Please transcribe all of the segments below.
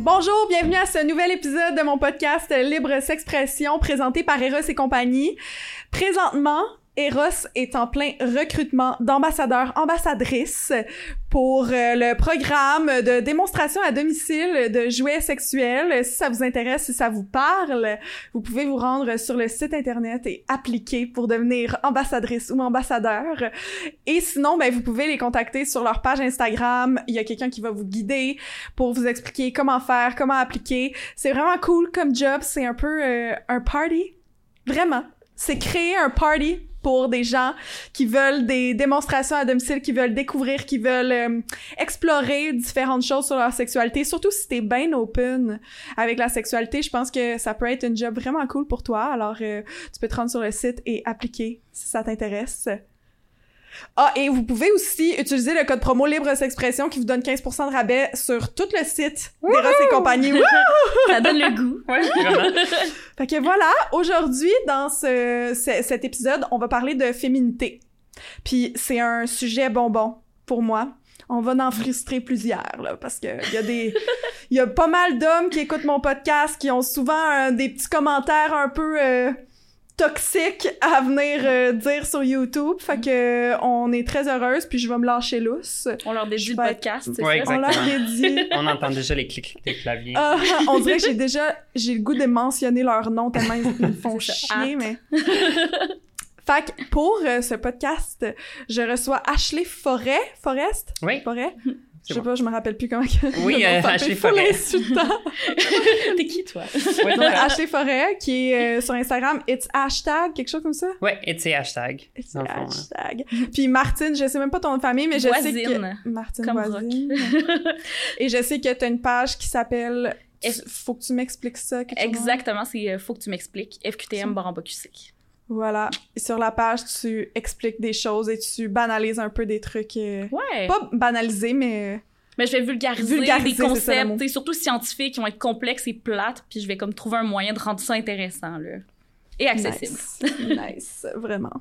Bonjour, bienvenue à ce nouvel épisode de mon podcast Libre S'expression présenté par Eros et compagnie. Présentement, Eros est en plein recrutement d'ambassadeurs, ambassadrices pour euh, le programme de démonstration à domicile de jouets sexuels. Si ça vous intéresse, si ça vous parle, vous pouvez vous rendre sur le site internet et appliquer pour devenir ambassadrice ou ambassadeur. Et sinon, ben, vous pouvez les contacter sur leur page Instagram. Il y a quelqu'un qui va vous guider pour vous expliquer comment faire, comment appliquer. C'est vraiment cool comme job. C'est un peu euh, un party. Vraiment. C'est créer un party pour des gens qui veulent des démonstrations à domicile, qui veulent découvrir, qui veulent euh, explorer différentes choses sur leur sexualité. Surtout si t'es bien open avec la sexualité, je pense que ça peut être un job vraiment cool pour toi. Alors, euh, tu peux te rendre sur le site et appliquer si ça t'intéresse. Ah, et vous pouvez aussi utiliser le code promo Libre S'expression qui vous donne 15% de rabais sur tout le site d'Eros et compagnie. Ça donne le goût. Ouais, vraiment. Fait que voilà, aujourd'hui, dans ce, ce- cet épisode, on va parler de féminité. Puis c'est un sujet bonbon pour moi. On va en frustrer plusieurs, là, parce que il y a des... Il y a pas mal d'hommes qui écoutent mon podcast qui ont souvent euh, des petits commentaires un peu... euh, toxiques à venir euh, dire sur YouTube. Fait que euh, on est très heureuse, puis je vais me lâcher lousse. On leur dédie le être- podcast, c'est Ouais, ça? On leur dit... On entend déjà les clics des claviers. Ah, on dirait que j'ai déjà j'ai le goût de mentionner leur nom tellement ils me font chier mais fait que pour euh, ce podcast je reçois Ashley Forêt Forest? Oui, Forêt? Je sais bon. pas je me rappelle plus comment Oui, euh, s'appelle, Ashley Forêt. T'es qui, toi? Ouais, Donc, Ashley Forêt qui est euh, sur Instagram it's hashtag quelque chose comme ça? Ouais, c'est hashtag. It's dans le fond, hein. hashtag puis Martine je sais même pas ton nom de famille mais je sais Voisine. que Martine Comme voisine et je sais que t'as une page qui s'appelle F- faut que tu m'expliques ça? Exactement, c'est euh, Faut que tu m'expliques. FQTM Baramba QC. Voilà. Et sur la page, tu expliques des choses et tu banalises un peu des trucs. euh, Ouais. Pas banaliser, mais. Mais je vais vulgariser, Vulgariser, des ça, concepts, sais, surtout scientifiques, qui vont être complexes et plates, puis je vais comme trouver un moyen de rendre ça intéressant, là. Et accessible. Nice. nice, vraiment.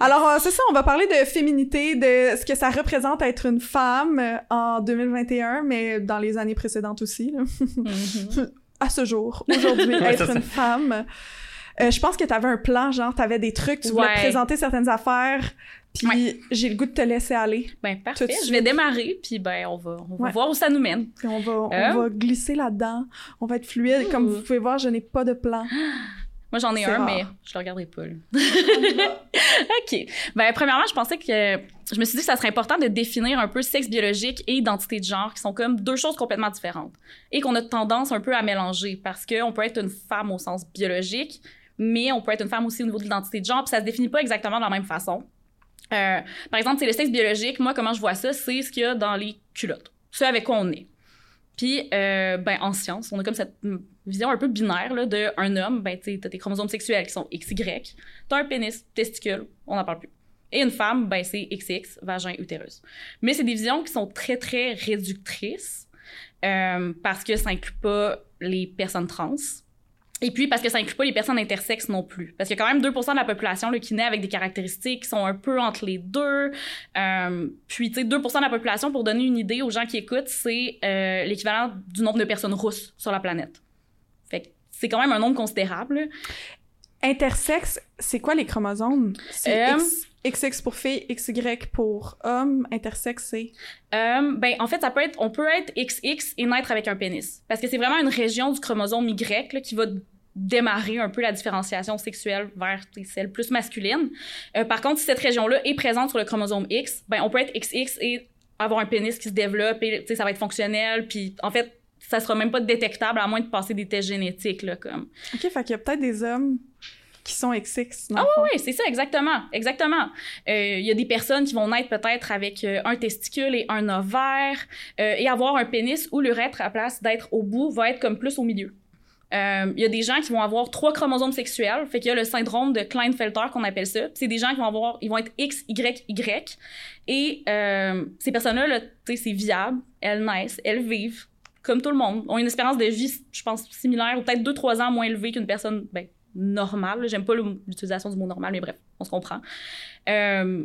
Alors, euh, c'est ça, on va parler de féminité, de ce que ça représente être une femme euh, en 2021, mais dans les années précédentes aussi. là. Mhm. à ce jour, aujourd'hui, être une ça. femme. Euh, je pense que tu avais un plan, genre, tu avais des trucs, tu voulais Ouais. présenter certaines affaires, puis j'ai le goût de te laisser aller. Ben, parfait. Je vais démarrer, puis ben, on va, on va Ouais. voir où ça nous mène. Puis on va, on Hein? va glisser là-dedans. On va être fluide. Comme vous pouvez voir, je n'ai pas de plan. Moi, j'en ai un, rare. mais je le regarderai pas, là. OK. Ben, premièrement, je pensais que je me suis dit que ça serait important de définir un peu sexe biologique et identité de genre, qui sont comme deux choses complètement différentes. Et qu'on a tendance un peu à mélanger parce qu'on peut être une femme au sens biologique, mais on peut être une femme aussi au niveau de l'identité de genre, puis ça se définit pas exactement de la même façon. Euh, par exemple, c'est le sexe biologique, moi, comment je vois ça, c'est ce qu'il y a dans les culottes. Ce avec quoi on est. Puis, euh, ben, en science, on a comme cette vision un peu binaire là, de un homme, ben, tu t'as tes chromosomes sexuels qui sont XY, t'as un pénis, testicule, on n'en parle plus. Et une femme, ben, c'est XX, vagin, utérus. Mais c'est des visions qui sont très, très réductrices euh, parce que ça inclut pas les personnes trans. Et puis parce que ça inclut pas les personnes intersexes non plus. Parce qu'il y a quand même 2 de la population là, qui naît avec des caractéristiques qui sont un peu entre les deux. Euh, puis, tu sais, 2 de la population, pour donner une idée aux gens qui écoutent, c'est euh, l'équivalent du nombre de personnes rousses sur la planète. Fait que c'est quand même un nombre considérable. Intersexe, c'est quoi les chromosomes? C'est Euh, X- XX pour fille, XY pour homme. Intersexe, c'est... Euh, ben, en fait, ça peut être, on peut être XX et naître avec un pénis. Parce que c'est vraiment une région du chromosome Y là, qui va démarrer un peu la différenciation sexuelle vers celle plus masculine. Euh, par contre, si cette région-là est présente sur le chromosome X, ben, on peut être XX et avoir un pénis qui se développe et ça va être fonctionnel. Puis, en fait, ça sera même pas détectable à moins de passer des tests génétiques, là, comme. OK, fait qu'il y a peut-être des hommes qui sont XX. dans Ah fond. Oui, c'est ça, exactement. Exactement. Euh, Il y a des personnes qui vont naître peut-être avec euh, un testicule et un ovaire euh, et avoir un pénis où l'urètre, à la place d'être au bout, va être comme plus au milieu. Euh, Il y a des gens qui vont avoir trois chromosomes sexuels, fait qu'il y a le syndrome de Klinefelter qu'on appelle ça. C'est des gens qui vont avoir, ils vont être X, Y, Y. Et euh, ces personnes-là, là, tu sais, c'est viable, elles naissent, elles vivent comme tout le monde, ont une espérance de vie, je pense, similaire ou peut-être 2-3 ans moins élevée qu'une personne ben, normales. là. J'aime pas l'utilisation du mot normal, mais bref, on se comprend. Euh,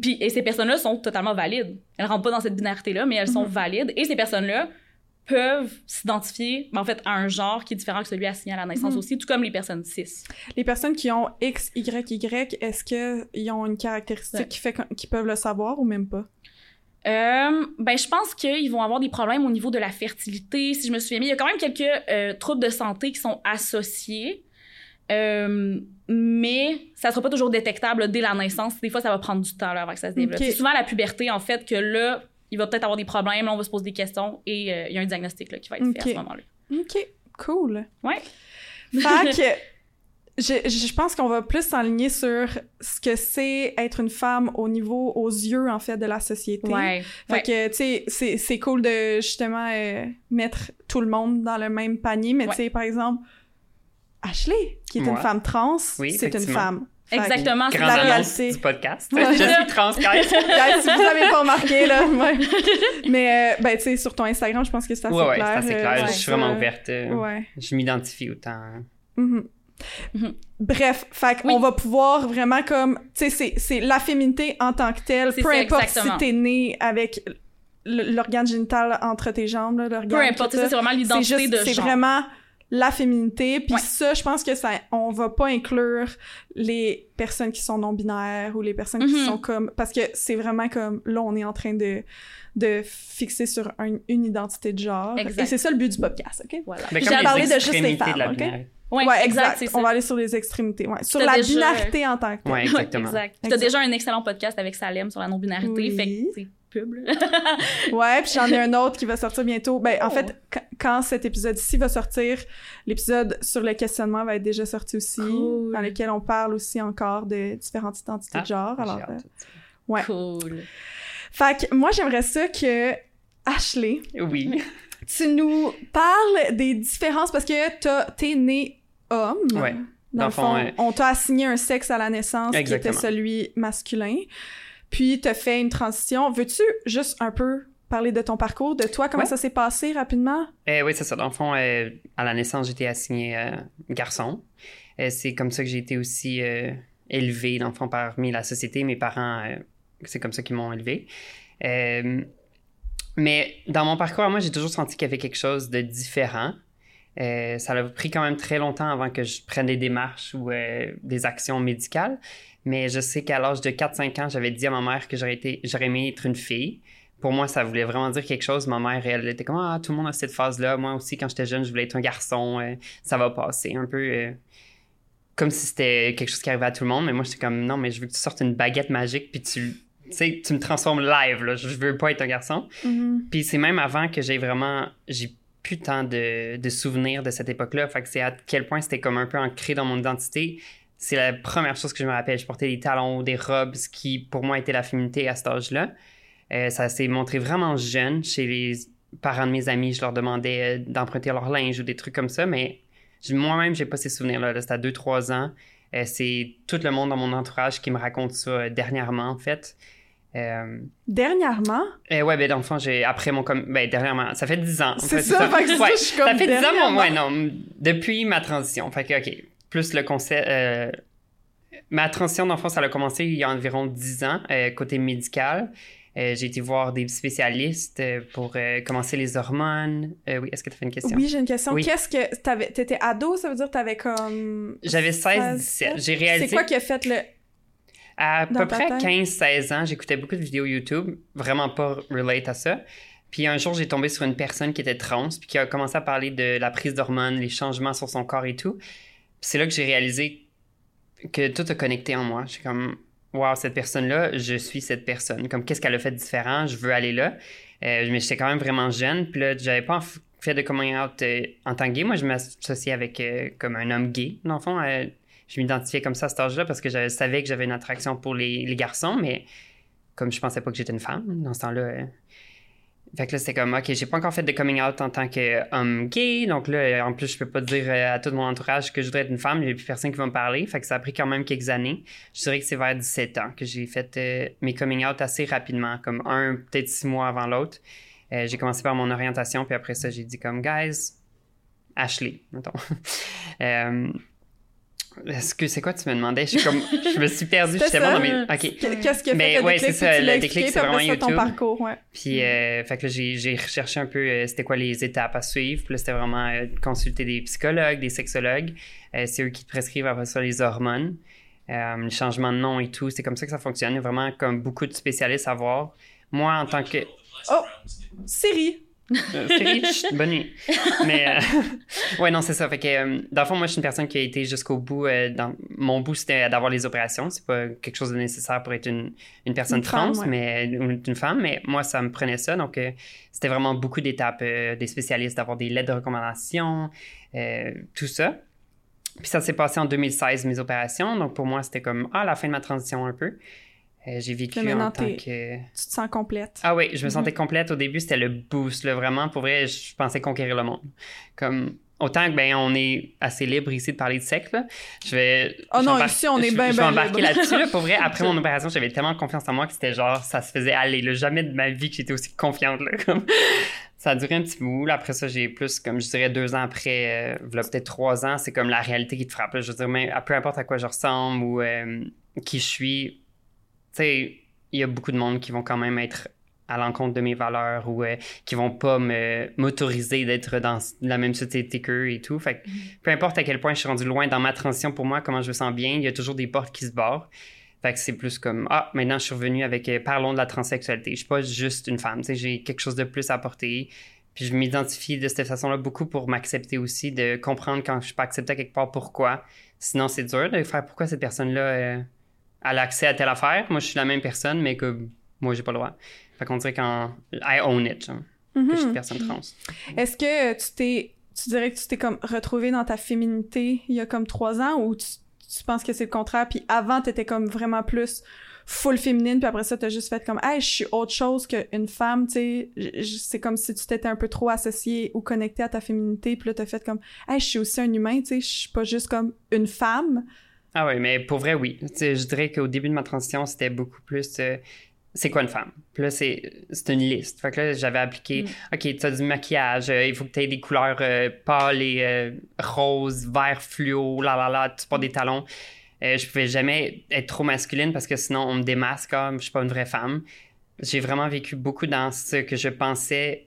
puis, et ces personnes-là sont totalement valides. Elles rentrent pas dans cette binarité-là, mais elles sont Mhm. valides. Et ces personnes-là peuvent s'identifier, en fait, à un genre qui est différent que celui assigné à la naissance Mhm. aussi, tout comme les personnes cis. Les personnes qui ont X, Y, Y, est-ce qu'ils ont une caractéristique Ouais. qui fait qu'ils peuvent le savoir ou même pas? Euh, ben, je pense qu'ils vont avoir des problèmes au niveau de la fertilité. Si je me souviens bien, il y a quand même quelques euh, troubles de santé qui sont associés. Euh, mais ça sera pas toujours détectable là, dès la naissance. Des fois, ça va prendre du temps là, avant que ça se développe. C'est souvent à la puberté, en fait, que là, il va peut-être avoir des problèmes, là, on va se poser des questions et euh, il y a un diagnostic là, qui va être fait Ok. à ce moment-là. OK, cool. Ouais. Fait que je, je pense qu'on va plus s'enligner sur ce que c'est être une femme au niveau, aux yeux, en fait, de la société. Ouais. Fait ouais. que, tu sais, c'est- c'est cool de, justement, euh, mettre tout le monde dans le même panier, mais Ouais. tu sais, par exemple, Ashley, qui est une femme trans, Oui, c'est une femme. Exactement, c'est la Grande ça. annonce réalité. du podcast. Ouais. Je suis trans, guys. Guys, si vous avez pas remarqué, là, ouais. Mais, euh, ben, tu sais, sur ton Instagram, je pense que c'est assez Ouais, ouais, clair. c'est assez euh, clair. je suis vraiment ouverte. euh, Ouais. Je m'identifie autant. Mhm. Mhm. Bref, fait Oui. on va pouvoir vraiment comme, tu sais, c'est- c'est la féminité en tant que telle, peu ça, importe exactement. si t'es né avec l'organe génital entre tes jambes, l'organe. Peu importe, c'est vraiment l'identité de c'est vraiment la féminité. Puis Ouais. ça, je pense que ça, on va pas inclure les personnes qui sont non binaires ou les personnes qui Mhm. sont comme, parce que c'est vraiment comme là, on est en train de de fixer sur un- une identité de genre. Exact. Et c'est ça le but du podcast, ok? Voilà. J'ai parlé de juste les femmes, ok? Ouais, Ouais, exact. On va aller sur les extrémités, ouais. Sur la déjà- binarité en tant que telle. Ouais, exactement. exact. Exact. T'as déjà un excellent podcast avec Salem sur la non-binarité, Oui. fait que c'est pub. Ouais, puis j'en ai un autre qui va sortir bientôt. Ben, en Oh. fait, qu- quand cet épisode-ci va sortir, l'épisode sur le questionnement va être déjà sorti aussi, Cool. dans lequel on parle aussi encore de différentes identités Ah, de genre. J'ai Alors, euh, Ouais. Cool. fait que moi, j'aimerais ça que Ashley, Oui. tu nous parles des différences parce que t'es né homme. Ouais. Dans, Dans le fond, on t'a assigné un sexe à la naissance qui était celui masculin. Puis t'as fait une transition. Veux-tu juste un peu parler de ton parcours, de toi, comment Ouais. ça s'est passé rapidement? Euh, oui, c'est ça. Dans le fond, euh, à la naissance, j'étais assigné euh, garçon. Euh, c'est comme ça que j'ai été aussi euh, élevé, dans le fond, parmi la société. Mes parents, c'est comme ça qu'ils m'ont élevé. Euh, mais dans mon parcours, moi, j'ai toujours senti qu'il y avait quelque chose de différent. Ça a pris quand même très longtemps avant que je prenne des démarches ou des actions médicales. Mais je sais qu'à l'âge de 4-5 ans, j'avais dit à ma mère que j'aurais, été, j'aurais aimé être une fille. Pour moi, ça voulait vraiment dire quelque chose. Ma mère, elle était comme Ah, tout le monde a cette phase-là. Moi aussi, quand j'étais jeune, je voulais être un garçon. Euh, ça va passer. Un peu euh, comme si c'était quelque chose qui arrivait à tout le monde. Mais moi, j'étais comme Non, mais je veux que tu sortes une baguette magique puis tu, tu sais, tu me transformes live. Là. Je veux pas être un garçon. Puis c'est même avant que j'ai vraiment. J'ai plus tant de, de souvenirs de cette époque-là. Fait que c'est à quel point c'était comme un peu ancré dans mon identité. C'est la première chose que je me rappelle. Je portais des talons, des robes, ce qui pour moi était la féminité à cet âge-là. Euh, ça s'est montré vraiment jeune chez les parents de mes amis. Je leur demandais euh, d'emprunter leur linge ou des trucs comme ça, mais je- moi-même, j'ai pas ces souvenirs-là. Là, C'était à 2-3 ans. Euh, c'est tout le monde dans mon entourage qui me raconte ça dernièrement, en fait. Euh, Dernièrement, euh, ouais, ben dans le fond, j'ai après mon com- ben dernièrement, ça fait 10 ans. C'est fait, ça, fait que ça, ouais, je suis comme ça fait 10 ans, dernièrement. ouais, non, depuis ma transition. Fait que OK, plus le concept euh, ma transition dans le fond, ça a commencé il y a environ 10 ans euh, côté médical. Euh, j'ai été voir des spécialistes euh, pour euh, commencer les hormones. Oui, est-ce que tu as fait une question? oui, j'ai une question. Oui. Qu'est-ce que t'avais t'étais ado, ça veut dire que t'avais comme J'avais 16, 16, 17. J'ai réalisé C'est quoi qui a fait le À peu près tête? 15-16 ans, j'écoutais beaucoup de vidéos YouTube, vraiment pas relate à ça. Puis un jour, j'ai tombé sur une personne qui était trans, puis qui a commencé à parler de la prise d'hormones, les changements sur son corps et tout. C'est là que j'ai réalisé que tout a connecté en moi. J'ai comme, wow, cette personne-là, je suis cette personne. Comme, qu'est-ce qu'elle a fait de différent? Je veux aller là. Euh, mais j'étais quand même vraiment jeune, puis là, j'avais pas fait de coming out euh, en tant que gay. Moi, je m'associais avec euh, comme un homme gay, dans le fond. Je m'identifiais comme ça à cet âge-là parce que je savais que j'avais une attraction pour les, les garçons, mais comme je pensais pas que j'étais une femme dans ce temps-là. Fait que là, c'était comme, OK, j'ai pas encore fait de coming out en tant qu'homme gay. Donc là, en plus, je peux pas dire euh, à tout mon entourage que je voudrais être une femme. Il a plus personne qui va me parler. Fait que ça a pris quand même quelques années. Je dirais que c'est vers 17 ans que j'ai fait euh, mes coming out assez rapidement, comme un, peut-être six mois avant l'autre. Euh, j'ai commencé par mon orientation, puis après ça, j'ai dit comme, guys, Ashley, mettons. Est-ce que c'est quoi tu me demandais? Je, suis comme, je me suis perdue. Je C'était suis tellement ça. dans mes. OK. Qu'est-ce fait Mais le ouais, déclic? c'est ça, le déclic, c'est vraiment ça, ton YouTube. parcours, ouais. Puis, euh, fait que j'ai, recherché un peu euh, c'était quoi les étapes à suivre. Puis là, c'était vraiment euh, consulter des psychologues, des sexologues. Euh, c'est eux qui te prescrivent après ça les hormones, euh, le changement de nom et tout. C'est comme ça que ça fonctionne. Il y a vraiment comme beaucoup de spécialistes à voir. Moi, en tant que. Oh! Siri! Euh, bonne nuit. Mais, euh, ouais, non, c'est ça. Fait que, euh, dans le fond, moi, je suis une personne qui a été jusqu'au bout. euh, dans... Mon bout, c'était d'avoir les opérations. C'est pas quelque chose de nécessaire pour être une, une personne Une femme, trans, ouais. mais ou une femme. Mais moi, ça me prenait ça. Donc, c'était vraiment beaucoup d'étapes des spécialistes, d'avoir des lettres de recommandation, tout ça. Puis ça s'est passé en 2016, mes opérations. Donc, pour moi, c'était comme, ah, la fin de ma transition un peu. Euh, j'ai vécu en tant que... Tu te sens complète. Ah oui, je me sentais Mhm. complète. Au début, c'était le boost. Là, vraiment, pour vrai, je pensais conquérir le monde. Comme, autant que, ben, on est assez libre ici de parler de sexe, là, je vais... Oh non, ici, on est ben, Je vais ben embarquer là-dessus, là. Pour vrai, après mon opération, j'avais tellement confiance en moi que c'était genre, ça se faisait aller. Là. Jamais de ma vie que j'étais aussi confiante, là. Comme... Ça a duré un petit bout. Là, après ça, j'ai plus, comme je dirais, deux ans après, euh, peut-être trois ans, c'est comme la réalité qui te frappe. là. Je veux dire, mais, peu importe à quoi je ressemble ou euh, qui je suis, sais, il y a beaucoup de monde qui vont quand même être à l'encontre de mes valeurs ou euh, qui vont pas me m'autoriser d'être dans la même société qu'eux et tout. Fait que peu importe à quel point je suis rendu loin dans ma transition pour moi, comment je me sens bien, il y a toujours des portes qui se barrent. Fait que c'est plus comme ah maintenant je suis revenu avec euh, parlons de la transsexualité. Je suis pas juste une femme, tu sais j'ai quelque chose de plus à apporter. Puis je m'identifie de cette façon-là beaucoup pour m'accepter aussi, de comprendre quand je suis pas accepté à quelque part pourquoi. Sinon c'est dur de faire pourquoi cette personne-là euh, a l'accès à telle affaire. Moi je suis la même personne mais que moi j'ai pas le droit. Fait qu'on dirait quand I own it, genre, que je suis une Mhm. personne trans. Est-ce que tu t'es. Tu dirais que tu t'es comme retrouvé dans ta féminité il y a comme trois ans ou tu, tu penses que c'est le contraire? Puis avant, t'étais comme vraiment plus full féminine, puis après ça, t'as juste fait comme, hey, je suis autre chose qu'une femme, tu sais. C'est comme si tu t'étais un peu trop associé ou connecté à ta féminité, puis là, t'as fait comme, hey, je suis aussi un humain, tu sais. Je suis pas juste comme une femme. Ah oui, mais pour vrai, oui. Je dirais qu'au début de ma transition, c'était beaucoup plus euh, c'est quoi une femme? Puis là, c'est c'est une liste. Fait que là, j'avais appliqué Mm. OK, tu as du maquillage, euh, il faut que tu aies des couleurs euh, pâles et roses, vert fluo, là là là, tu portes des talons. Je pouvais jamais être trop masculine parce que sinon, on me démasque comme je suis pas une vraie femme. J'ai vraiment vécu beaucoup dans ce que je pensais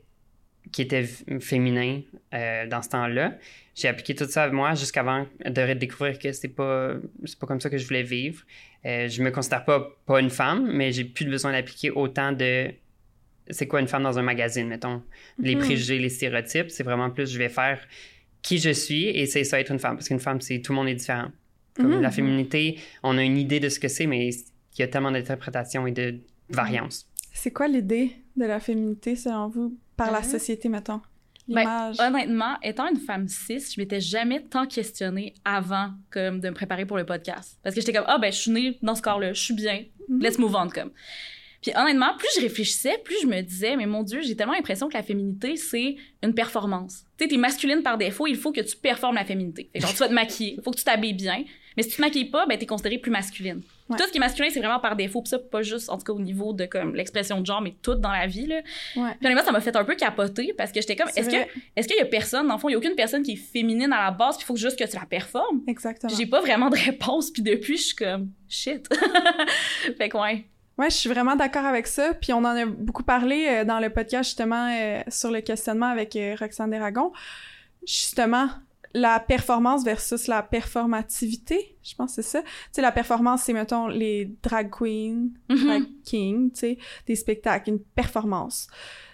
qui était féminin euh, dans ce temps-là. J'ai appliqué tout ça à moi jusqu'avant de découvrir que c'est pas c'est pas comme ça que je voulais vivre. Euh, je me considère pas pas une femme, mais j'ai plus besoin d'appliquer autant de c'est quoi une femme dans un magazine, mettons. Les Mhm. préjugés, les stéréotypes, c'est vraiment plus je vais faire qui je suis et c'est ça être une femme parce qu'une femme c'est tout le monde est différent. Comme Mhm. la féminité, on a une idée de ce que c'est mais il y a tellement d'interprétations et de variances. C'est quoi l'idée de la féminité, selon vous, par la société, mettons? Ben, honnêtement, étant une femme cis, je m'étais jamais tant questionnée avant comme de me préparer pour le podcast. Parce que j'étais comme, ah ben, je suis née dans ce corps-là, je suis bien, Mhm. let's move on, comme. Puis honnêtement, plus je réfléchissais, plus je me disais, mais mon Dieu, j'ai tellement l'impression que la féminité, c'est une performance. Tu sais, t'es masculine par défaut, il faut que tu performes la féminité. Fait que genre, tu vas te maquiller, il faut que tu t'habilles bien. Mais si tu te maquilles pas, ben, t'es considérée plus masculine. Ouais. Tout ce qui est masculin, c'est vraiment par défaut. Puis ça, pas juste, en tout cas, au niveau de comme l'expression de genre, mais tout dans la vie, là. Ouais. Puis honnêtement, ça m'a fait un peu capoter parce que j'étais comme, est-ce que, est-ce qu'il y a personne, dans le fond, il y a aucune personne qui est féminine à la base, puis il faut juste que tu la performes? Exactement. J'ai pas vraiment de réponse, puis depuis, je suis comme, shit. fait que ouais. Ouais, je suis vraiment d'accord avec ça. Puis on en a beaucoup parlé euh, dans le podcast justement euh, sur le questionnement avec euh, Roxane Desragons. Justement, la performance versus la performativité, je pense que c'est ça. Tu sais, la performance, c'est, mettons, les drag queens, Mhm. drag kings, tu sais, des spectacles, une performance.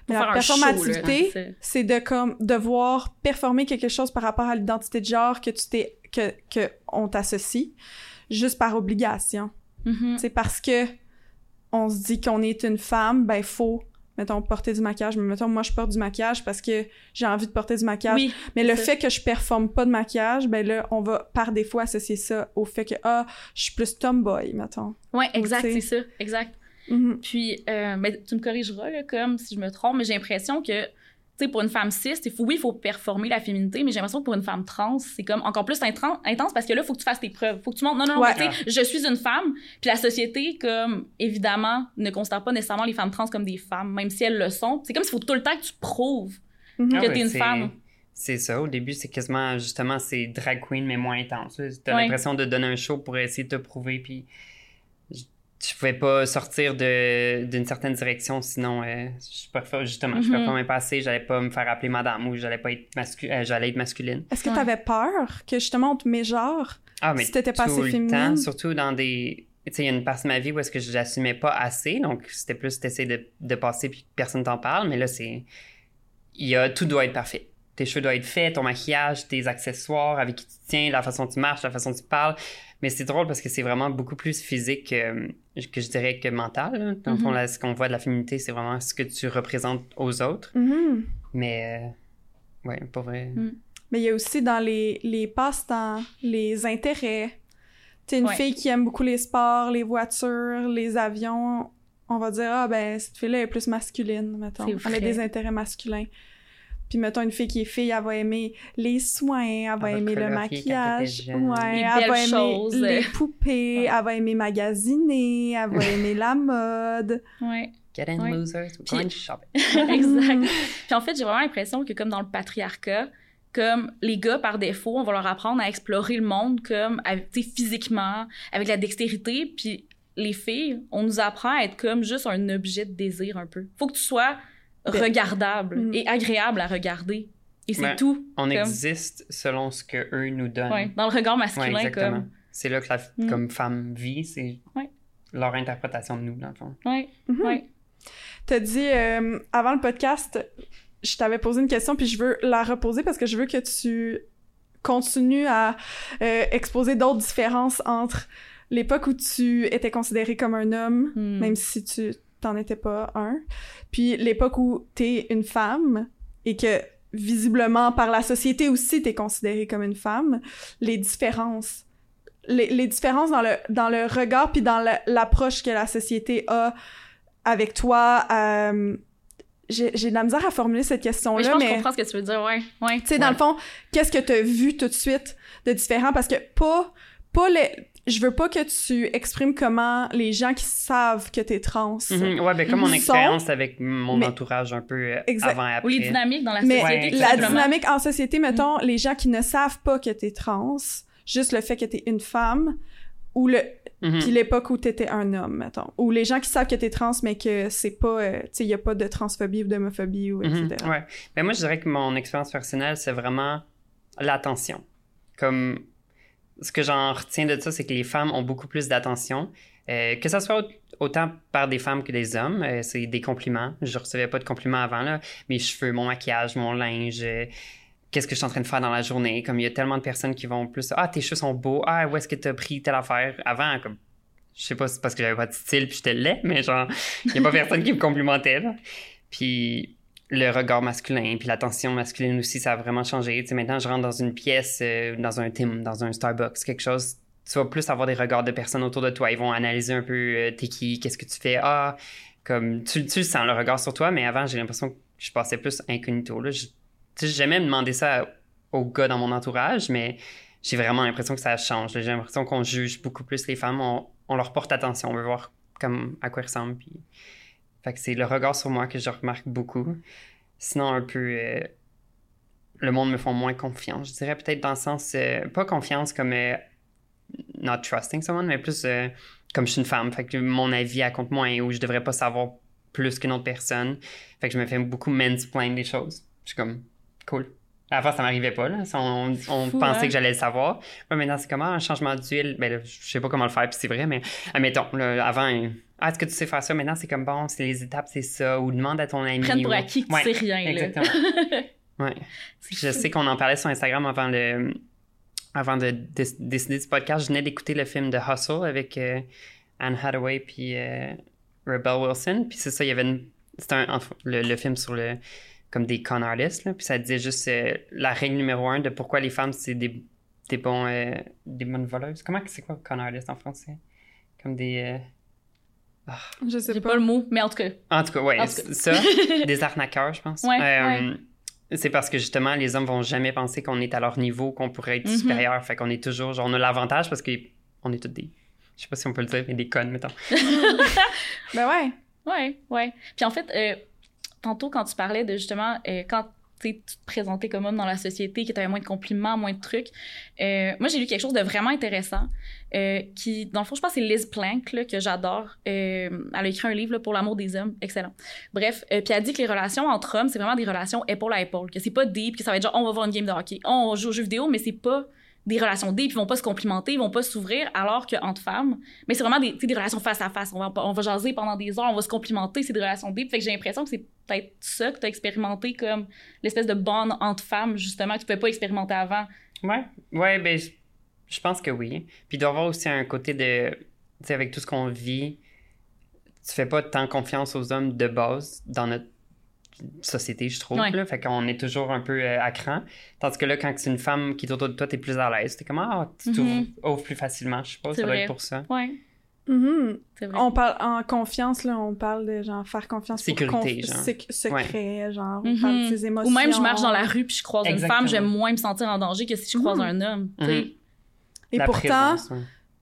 Mais la performativité, C'est- de comme devoir performer quelque chose par rapport à l'identité de genre que tu t'es que que on t'associe juste par obligation. Mhm. C'est parce que on se dit qu'on est une femme, ben faut mettons porter du maquillage, mais mettons moi je porte du maquillage parce que j'ai envie de porter du maquillage. Oui. mais le fait que je performe pas de maquillage, ben là on va par défaut associer ça au fait que ah, je suis plus tomboy, mettons. Ouais, exact, c'est ça, exact. Mhm. Puis, euh, mais tu me corrigeras, là, comme si je me trompe, mais j'ai l'impression que, tu sais, pour une femme cis, il faut, oui, il faut performer la féminité, mais j'ai l'impression que pour une femme trans, c'est comme encore plus intense parce que là, il faut que tu fasses tes preuves. faut que tu montres, non, non, non, Ouais. mais tu sais, je suis une femme, puis la société, comme, évidemment, ne considère pas nécessairement les femmes trans comme des femmes, même si elles le sont. C'est comme s'il faut tout le temps que tu prouves Mhm. que Ah t'es ouais, une femme. C'est ça. Au début, c'est quasiment, justement, c'est drag queen, mais moins intense. T'as Ouais. l'impression de donner un show pour essayer de te prouver, puis je, pouvais pas sortir de, d'une certaine direction, sinon, euh, je préfère, justement, je Mhm. préfère pas passer, j'allais pas me faire appeler madame ou j'allais pas être mascu- euh, j'allais être masculine. Est-ce que Ouais. t'avais peur que justement on te mégenre? Ah, mais Si t'étais pas tout assez le féminine? temps, surtout dans des... Tu sais, il y a une partie de ma vie où est-ce que je l'assumais pas assez, donc c'était plus t'essayes de, de passer puis que personne t'en parle, mais là, c'est... Il y a... Tout doit être parfait. Tes cheveux doivent être faits, ton maquillage, tes accessoires, avec qui tu tiens, la façon dont tu marches, la façon dont tu parles. Mais c'est drôle parce que c'est vraiment beaucoup plus physique que je dirais que mental. Dans le fond, Mhm. là, ce qu'on voit de la féminité, c'est vraiment ce que tu représentes aux autres. Mhm. Mais... euh, Ouais, pas vrai. Mm. Mais il y a aussi dans les, les passe-temps, les intérêts. T'es une Ouais. fille qui aime beaucoup les sports, les voitures, les avions. On va dire, ah ben, cette fille-là est plus masculine, mettons. Elle a des intérêts masculins. Puis mettons, une fille qui est fille, elle va aimer les soins, elle va va aimer le maquillage. Ouais, Les elle va aimer choses. les poupées, Ouais. elle va aimer magasiner, elle va aimer la mode. Ouais. Get in, Ouais. losers. We're Puis- going shopping. exact. Puis en fait, j'ai vraiment l'impression que comme dans le patriarcat, comme les gars par défaut, on va leur apprendre à explorer le monde comme tu sais, physiquement, avec la dextérité, puis les filles, on nous apprend à être comme juste un objet de désir un peu. Faut que tu sois regardable Mm. et agréable à regarder. Et c'est Ouais. tout. On Comme- existe selon ce que eux nous donnent. Ouais, dans le regard Ouais, masculin exactement. comme C'est là que la Mm. comme femme vit, c'est Ouais. leur interprétation de nous, dans le fond. ouais, Mhm. ouais. T'as dit euh, avant le podcast, je t'avais posé une question puis je veux la reposer parce que je veux que tu continues à euh, exposer d'autres différences entre l'époque où tu étais considéré comme un homme, Hmm. même si tu t'en étais pas un, puis l'époque où t'es une femme et que visiblement par la société aussi t'es considéré comme une femme, les différences. Les, les différences dans le, dans le regard puis dans l'approche que la société a avec toi. euh, j'ai de la misère à formuler cette Mais je question-là, pense que je mais comprends ce que tu veux dire, ouais. Ouais. tu sais, dans le fond, qu'est-ce que t'as vu tout de suite de différent? Parce que pas, pas les... Je veux pas que tu exprimes comment les gens qui savent que t'es trans. Mhm. Ouais, ben comme mon expérience avec mon Mais- entourage un peu euh, Exact. avant et Ou après. les dynamiques dans la Mais société. tout la dynamique en société, mettons, les gens qui ne savent pas que t'es trans, juste le fait que t'es une femme, ou le... Mhm. Puis l'époque où t'étais un homme, mettons. Ou les gens qui savent que t'es trans, mais que c'est pas... euh, tu sais, y a pas de transphobie ou d'homophobie, ou Mhm. etc. Ouais. Ben moi, je dirais que mon expérience personnelle, c'est vraiment l'attention. Comme ce que j'en retiens de ça, c'est que les femmes ont beaucoup plus d'attention. Euh, que ça soit au- autant par des femmes que des hommes, euh, c'est des compliments. Je recevais pas de compliments avant, là. Mes cheveux, mon maquillage, mon linge, euh, qu'est-ce que je suis en train de faire dans la journée? Comme il y a tellement de personnes qui vont plus Ah, tes cheveux sont beaux. Ah, où est-ce que tu as pris telle affaire? Avant, comme je sais pas si c'est parce que j'avais pas de style puis j'étais laid, mais genre, il y a pas personne qui me complimentait, là. Puis le regard masculin, puis l'attention masculine aussi, ça a vraiment changé. Maintenant, je rentre dans une pièce, euh, dans un Tim, dans un Starbucks, quelque chose, tu vas plus avoir des regards de personnes autour de toi. Ils vont analyser un peu euh, t'es qui, qu'est-ce que tu fais? Ah, comme tu, tu sens le regard sur toi, mais avant, j'ai l'impression que je passais plus incognito. Là. Je, j'ai jamais demandé ça aux gars dans mon entourage, mais j'ai vraiment l'impression que ça change. J'ai l'impression qu'on juge beaucoup plus les femmes. On, on leur porte attention. On veut voir comme à quoi ressemblent. Fait que c'est le regard sur moi que je remarque beaucoup. Sinon, un peu. euh, le monde me font moins confiance. Je dirais peut-être dans le sens. euh, pas confiance comme. euh, not trusting someone, mais plus comme je suis une femme. Fait que mon avis elle compte moins ou je devrais pas savoir plus qu'une autre personne. Fait que je me fais beaucoup mansplain des choses. Je suis comme. Cool. Fois, ça m'arrivait pas, là. On, on Fou, pensait hein? que j'allais le savoir. Ouais, maintenant, c'est comment un changement d'huile? Ben, là, je sais pas comment le faire, puis c'est vrai, mais admettons, là, avant, ah, est-ce que tu sais faire ça? Maintenant, c'est comme bon, c'est les étapes, c'est ça. Ou demande à ton ami. Prennent pour ou- acquis que tu Ouais, sais rien, là. Exactement. ouais. Je fou. sais qu'on en parlait sur Instagram avant le. Avant de dé- décider du podcast, je venais d'écouter le film de Hustle avec euh, Anne Hathaway puis euh, Rebel Wilson. Puis c'est ça, il y avait une. C'était un- enfin, le, le film sur le. Comme des con artists, là. Puis ça disait juste euh, la règle numéro un de pourquoi les femmes, c'est des, des bons. euh, des bonnes voleuses. Comment c'est quoi con artist en français? Comme des. euh, Je sais pas. pas le mot, mais en tout cas. En tout cas, ouais, En tout cas. ça, des arnaqueurs, je pense. Ouais, Euh, C'est parce que justement, les hommes vont jamais penser qu'on est à leur niveau, qu'on pourrait être Mhm. supérieur. Fait qu'on est toujours, genre, on a l'avantage parce qu'on est tous des. Je sais pas si on peut le dire, mais des connes, mettons. Ben ouais. Ouais, ouais. Puis en fait, euh, tantôt, quand tu parlais de justement, euh, quand tu te présentais comme homme dans la société, que tu avais moins de compliments, moins de trucs. Euh, moi, j'ai lu quelque chose de vraiment intéressant euh, qui, dans le fond, je pense que c'est Liz Plank, là, que j'adore. Elle a écrit un livre là, pour l'amour des hommes, excellent. Bref, puis elle dit que les relations entre hommes, c'est vraiment des relations épaule à épaule, que c'est pas deep, que ça va être genre, on va voir une game de hockey, on joue aux jeux vidéo, mais c'est pas des relations deep, ils vont pas se complimenter, ils vont pas s'ouvrir, alors qu'entre femmes, mais c'est vraiment des, des relations face à face. On va, on va jaser pendant des heures, on va se complimenter, c'est des relations deep. Fait que j'ai l'impression que c'est peut-être ça que tu as expérimenté comme l'espèce de bond entre femmes, justement, que tu pouvais pas expérimenter avant. Ouais, ouais, ben, je pense que oui. Puis il doit y avoir aussi un côté de, tu sais, avec tout ce qu'on vit, tu fais pas tant confiance aux hommes de base dans notre société, je trouve. Ouais. Là. Fait qu'on est toujours un peu euh, à cran. Tandis que là, quand c'est une femme qui est autour de toi, t'es plus à l'aise. T'es comme, ah, tu Mhm. t'ouvres ouvres plus facilement. Je sais pas, C'est ça doit vrai. être pour ça. Ouais, Mhm. c'est vrai. On parle en confiance, là, on parle de genre faire confiance Sécurité, pour conf- genre. sec- secret, genre, on parle de ses émotions. Ou même je marche dans la rue puis je croise une femme, j'aime moins me sentir en danger que si je croise Mhm. un homme. tu sais. Mhm. Et La pourtant, présence, ouais.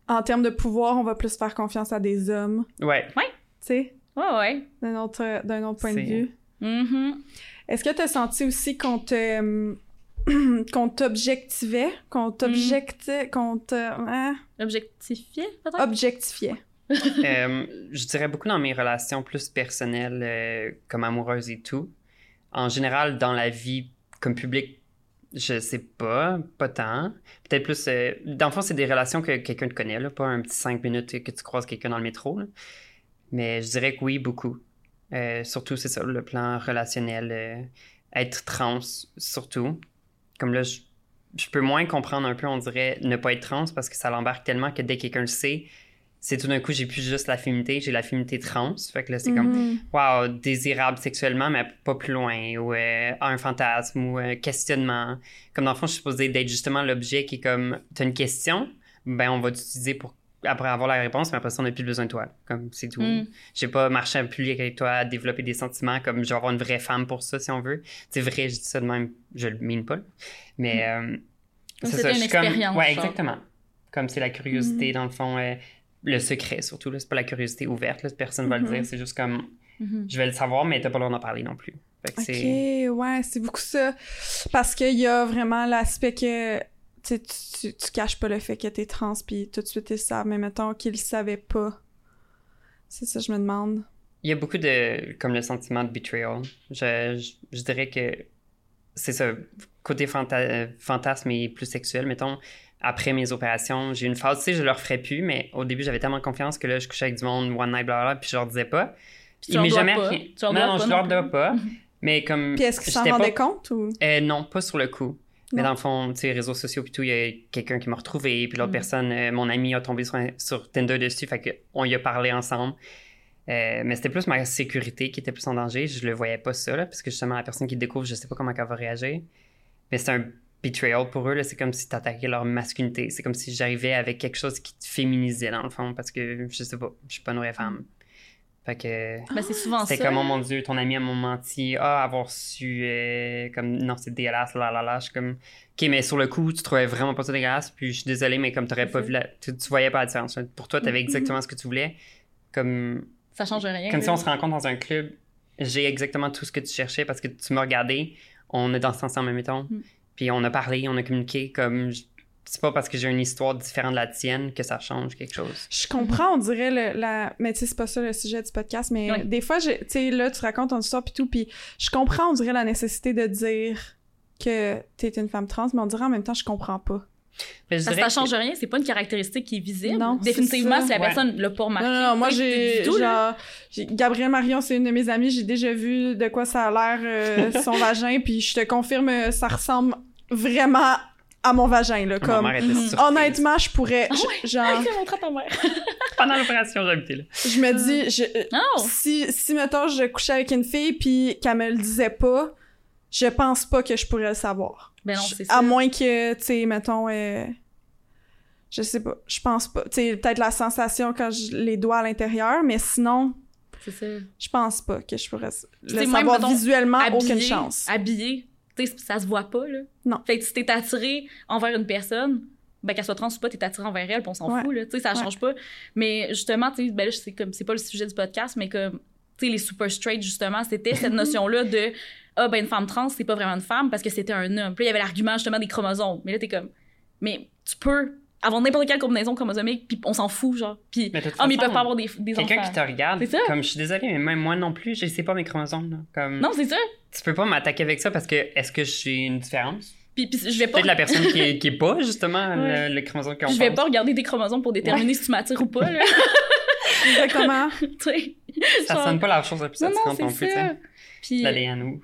en termes de pouvoir, on va plus faire confiance à des hommes, Ouais. tu sais, Ouais, ouais. d'un autre, d'un autre point de C'est- Mhm. Est-ce que tu as senti aussi qu'on te qu'on t'objectivait, qu'on t'objectait, qu'on te hein, Objectifié, peut-être? objectifiait? Euh, je dirais beaucoup dans mes relations plus personnelles, euh, comme amoureuses et tout. En général, dans la vie comme public, je sais pas, pas tant. Peut-être plus. Euh, dans le fond, c'est des relations que quelqu'un te connaît, là, pas un petit cinq minutes que tu croises quelqu'un dans le métro. là. Mais je dirais que oui, beaucoup. Euh, surtout, c'est ça, le plan relationnel. euh, être trans, surtout. Comme là, je, je peux moins comprendre un peu, on dirait, ne pas être trans parce que ça l'embarque tellement que dès que quelqu'un le sait, c'est tout d'un coup, j'ai plus juste la féminité, j'ai la féminité trans. Fait que là, c'est comme, Mhm. wow, désirable sexuellement, mais pas plus loin, ou euh, un fantasme, ou un questionnement. Comme dans le fond, je suis supposée d'être justement l'objet qui est comme, t'as une question, ben on va t'utiliser pour après avoir la réponse, mais après ça, on n'a plus besoin de toi. Comme c'est tout. Mm. J'ai pas marché un plus avec toi, développer des sentiments, comme je vais avoir une vraie femme pour ça, si on veut. C'est vrai, je dis ça de même, je le mine pas. Mais euh, Comme c'est ça, une je suis comme. expérience, Ouais, genre. exactement. Comme c'est la curiosité, dans le fond, euh, le secret surtout. C'est pas la curiosité ouverte, là, personne va le Mhm. dire. C'est juste comme, je vais le savoir, mais t'as pas le droit d'en parler non plus. Ok, ouais, c'est beaucoup ça. Parce qu'il y a vraiment l'aspect que tu, tu, tu, caches pas le fait que t'es trans, puis tout de suite ils savent, mais mettons qu'ils le savaient pas. C'est ça, je me demande. Il y a beaucoup de. comme le sentiment de betrayal. Je, je, je dirais que c'est ça. Côté fanta- fantasme et plus sexuel, mettons. Après mes opérations, j'ai eu une phase, tu sais, je leur ferais plus, mais au début, j'avais tellement confiance que là, je couchais avec du monde, one night, blablabla, puis je leur disais pas. Puis tu leur m'est jamais pas. rien- non, non, pas je leur dois pas. Mais comme. Puis est-ce qu'ils s'en rendaient compte ou? Euh, non, pas sur le coup. Mais Non. dans le fond, tu sais, réseaux sociaux, puis tout, il y a quelqu'un qui m'a retrouvé, puis l'autre Mm. personne, euh, mon ami a tombé sur, sur Tinder dessus, fait qu'on y a parlé ensemble. Euh, mais c'était plus ma sécurité qui était plus en danger. Je le voyais pas ça, là, parce que justement, la personne qui le découvre, je sais pas comment elle va réagir. Mais c'est un betrayal pour eux. C'est comme si t'attaquais leur masculinité. C'est comme si j'arrivais avec quelque chose qui te féminisait, dans le fond, parce que je sais pas, je suis pas une vraie femme. Fait que. Ben, c'est souvent ça. C'était comme, oh mon Dieu, ton ami a m'ont menti. Ah, avoir su, euh, comme, non, c'est dégueulasse, là, là, là. Je suis comme, ok, mais sur le coup, tu trouvais vraiment pas ça dégueulasse, puis je suis désolée, mais comme t'aurais pas C'est vu la, tu, tu voyais pas la différence. Pour toi, Mm-hmm. t'avais exactement ce que tu voulais. Comme, Ça change rien. comme si on se rencontre dans un club, j'ai exactement tout ce que tu cherchais parce que tu m'as regardé, on est dansé ensemble, mettons, Mm. puis on a parlé, on a communiqué, comme, c'est pas parce que j'ai une histoire différente de la tienne que ça change quelque chose. Je comprends, on dirait le, la. Mais tu sais, c'est pas ça le sujet du podcast, mais Oui. des fois, tu sais, là, tu racontes ton histoire puis tout, puis je comprends, on dirait la nécessité de dire que t'es une femme trans, mais on dirait en même temps, je comprends pas. Mais je Ça, change que- rien, c'est pas une caractéristique qui est visible. Non, c'est Définitivement, si la Ouais. personne l'a pas remarqué. Non, non, non, moi, j'ai. Genre, Gabrielle Marion, c'est une de mes amies, j'ai déjà vu de quoi ça a l'air euh, son vagin, puis je te confirme, ça ressemble vraiment à mon vagin, là. Ma Comme. mère était Mhm. Honnêtement, je pourrais. Ah ouais? Genre, montre à ta mère? Pendant l'opération, j'habitais là. je me dis, je, Oh! si, si, mettons, je couchais avec une fille puis qu'elle me le disait pas, je pense pas que je pourrais le savoir. Ben non, Je- c'est ça. À moins que, tu sais, mettons, euh, je sais pas, je pense pas. Tu sais, peut-être la sensation quand je les doigts à l'intérieur, mais sinon, C'est ça. je pense pas que je pourrais le même, savoir mettons, visuellement, Habillé, aucune chance. Habillé, sais, ça se voit pas, là. Non. Fait que si t'es attiré envers une personne, ben qu'elle soit trans ou pas, t'es attiré envers elle, puis on s'en Ouais. fout, là. Tu sais, ça Ouais. change pas. Mais justement, tu sais, ben là, c'est comme, c'est pas le sujet du podcast, mais comme, tu sais, les super straight, justement, c'était cette notion-là de ah, ben, une femme trans, c'est pas vraiment une femme parce que c'était un homme. Puis il y avait l'argument, justement, des chromosomes. Mais là, t'es comme, mais tu peux avoir n'importe quelle combinaison chromosomique, puis on s'en fout, genre. Puis, Mais ah, mais ils peuvent pas avoir des, des enfants. Quelqu'un qui te regarde, comme je suis désolée, mais même moi non plus, je sais pas mes chromosomes. là. Comme, Non, c'est ça. Tu peux pas m'attaquer avec ça parce que est-ce que j'ai une différence? Puis, puis je vais pas. Peut-être la personne qui est, qui est pas, justement, Ouais. le, le chromosome qu'on Je vais pense. pas regarder tes chromosomes pour déterminer si tu m'attires ou pas, là. Exactement. tu sais. Ça Genre- sonne pas la chose la plus Non, non, attirante non c'est plus. L'ADN ou.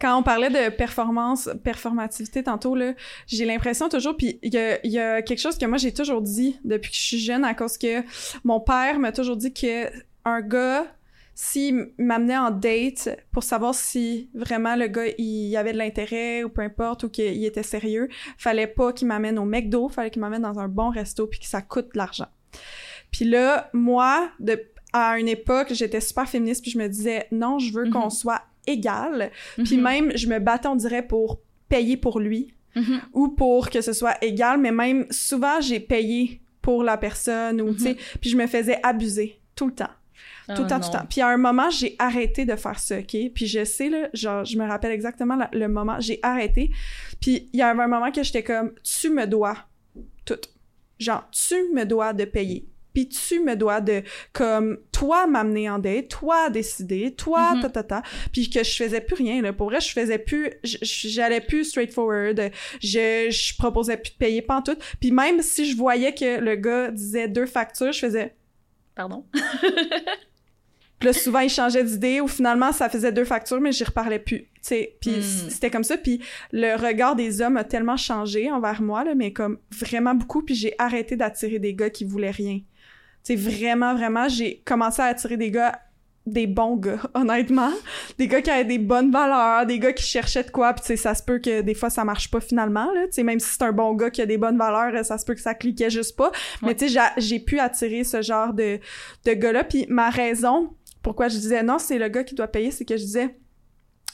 Quand on parlait de performance, performativité tantôt, là, j'ai l'impression toujours, puis il y a, y a quelque chose que moi j'ai toujours dit depuis que je suis jeune, à cause que mon père m'a toujours dit que un gars, s'il m'amenait en date pour savoir si vraiment le gars il y avait de l'intérêt ou peu importe ou qu'il était sérieux, fallait pas qu'il m'amène au McDo, fallait qu'il m'amène dans un bon resto puis que ça coûte de l'argent. Puis là, moi, de, à une époque, j'étais super féministe puis je me disais non, je veux qu'on Mhm. soit égal. Puis Mhm. même, je me battais, on dirait, pour payer pour lui Mhm. ou pour que ce soit égal, mais même souvent, j'ai payé pour la personne ou, tu sais, puis je me faisais abuser tout le temps. Tout le Ah, temps, tout le temps. Puis à un moment, j'ai arrêté de faire ça, OK? Puis je sais, là, genre, je me rappelle exactement la- le moment, j'ai arrêté. Puis il y avait un moment que j'étais comme, tu me dois tout. Genre, tu me dois de payer. Puis tu me dois de, comme, toi m'amener en date, toi décider, toi, Mhm. ta, ta, ta. Puis que je faisais plus rien, là. Pour vrai, je faisais plus, j'allais plus straightforward. Je, je proposais plus de payer, pas en tout. Puis même si je voyais que le gars disait deux factures, je faisais, Pardon? puis là, souvent, il changeait d'idée ou finalement, ça faisait deux factures, mais j'y reparlais plus. Tu sais, puis Hmm. c'était comme ça. Puis le regard des hommes a tellement changé envers moi, là, mais comme vraiment beaucoup. Puis j'ai arrêté d'attirer des gars qui voulaient rien. Tu sais, vraiment, vraiment, j'ai commencé à attirer des gars des bons gars, honnêtement. Des gars qui avaient des bonnes valeurs, des gars qui cherchaient de quoi, puis tu sais, ça se peut que des fois ça marche pas finalement, là. Tu sais, même si c'est un bon gars qui a des bonnes valeurs, ça se peut que ça cliquait juste pas. Mais tu sais, j'a- j'ai pu attirer ce genre de, de gars-là. Puis ma raison pourquoi je disais non, c'est le gars qui doit payer, c'est que je disais,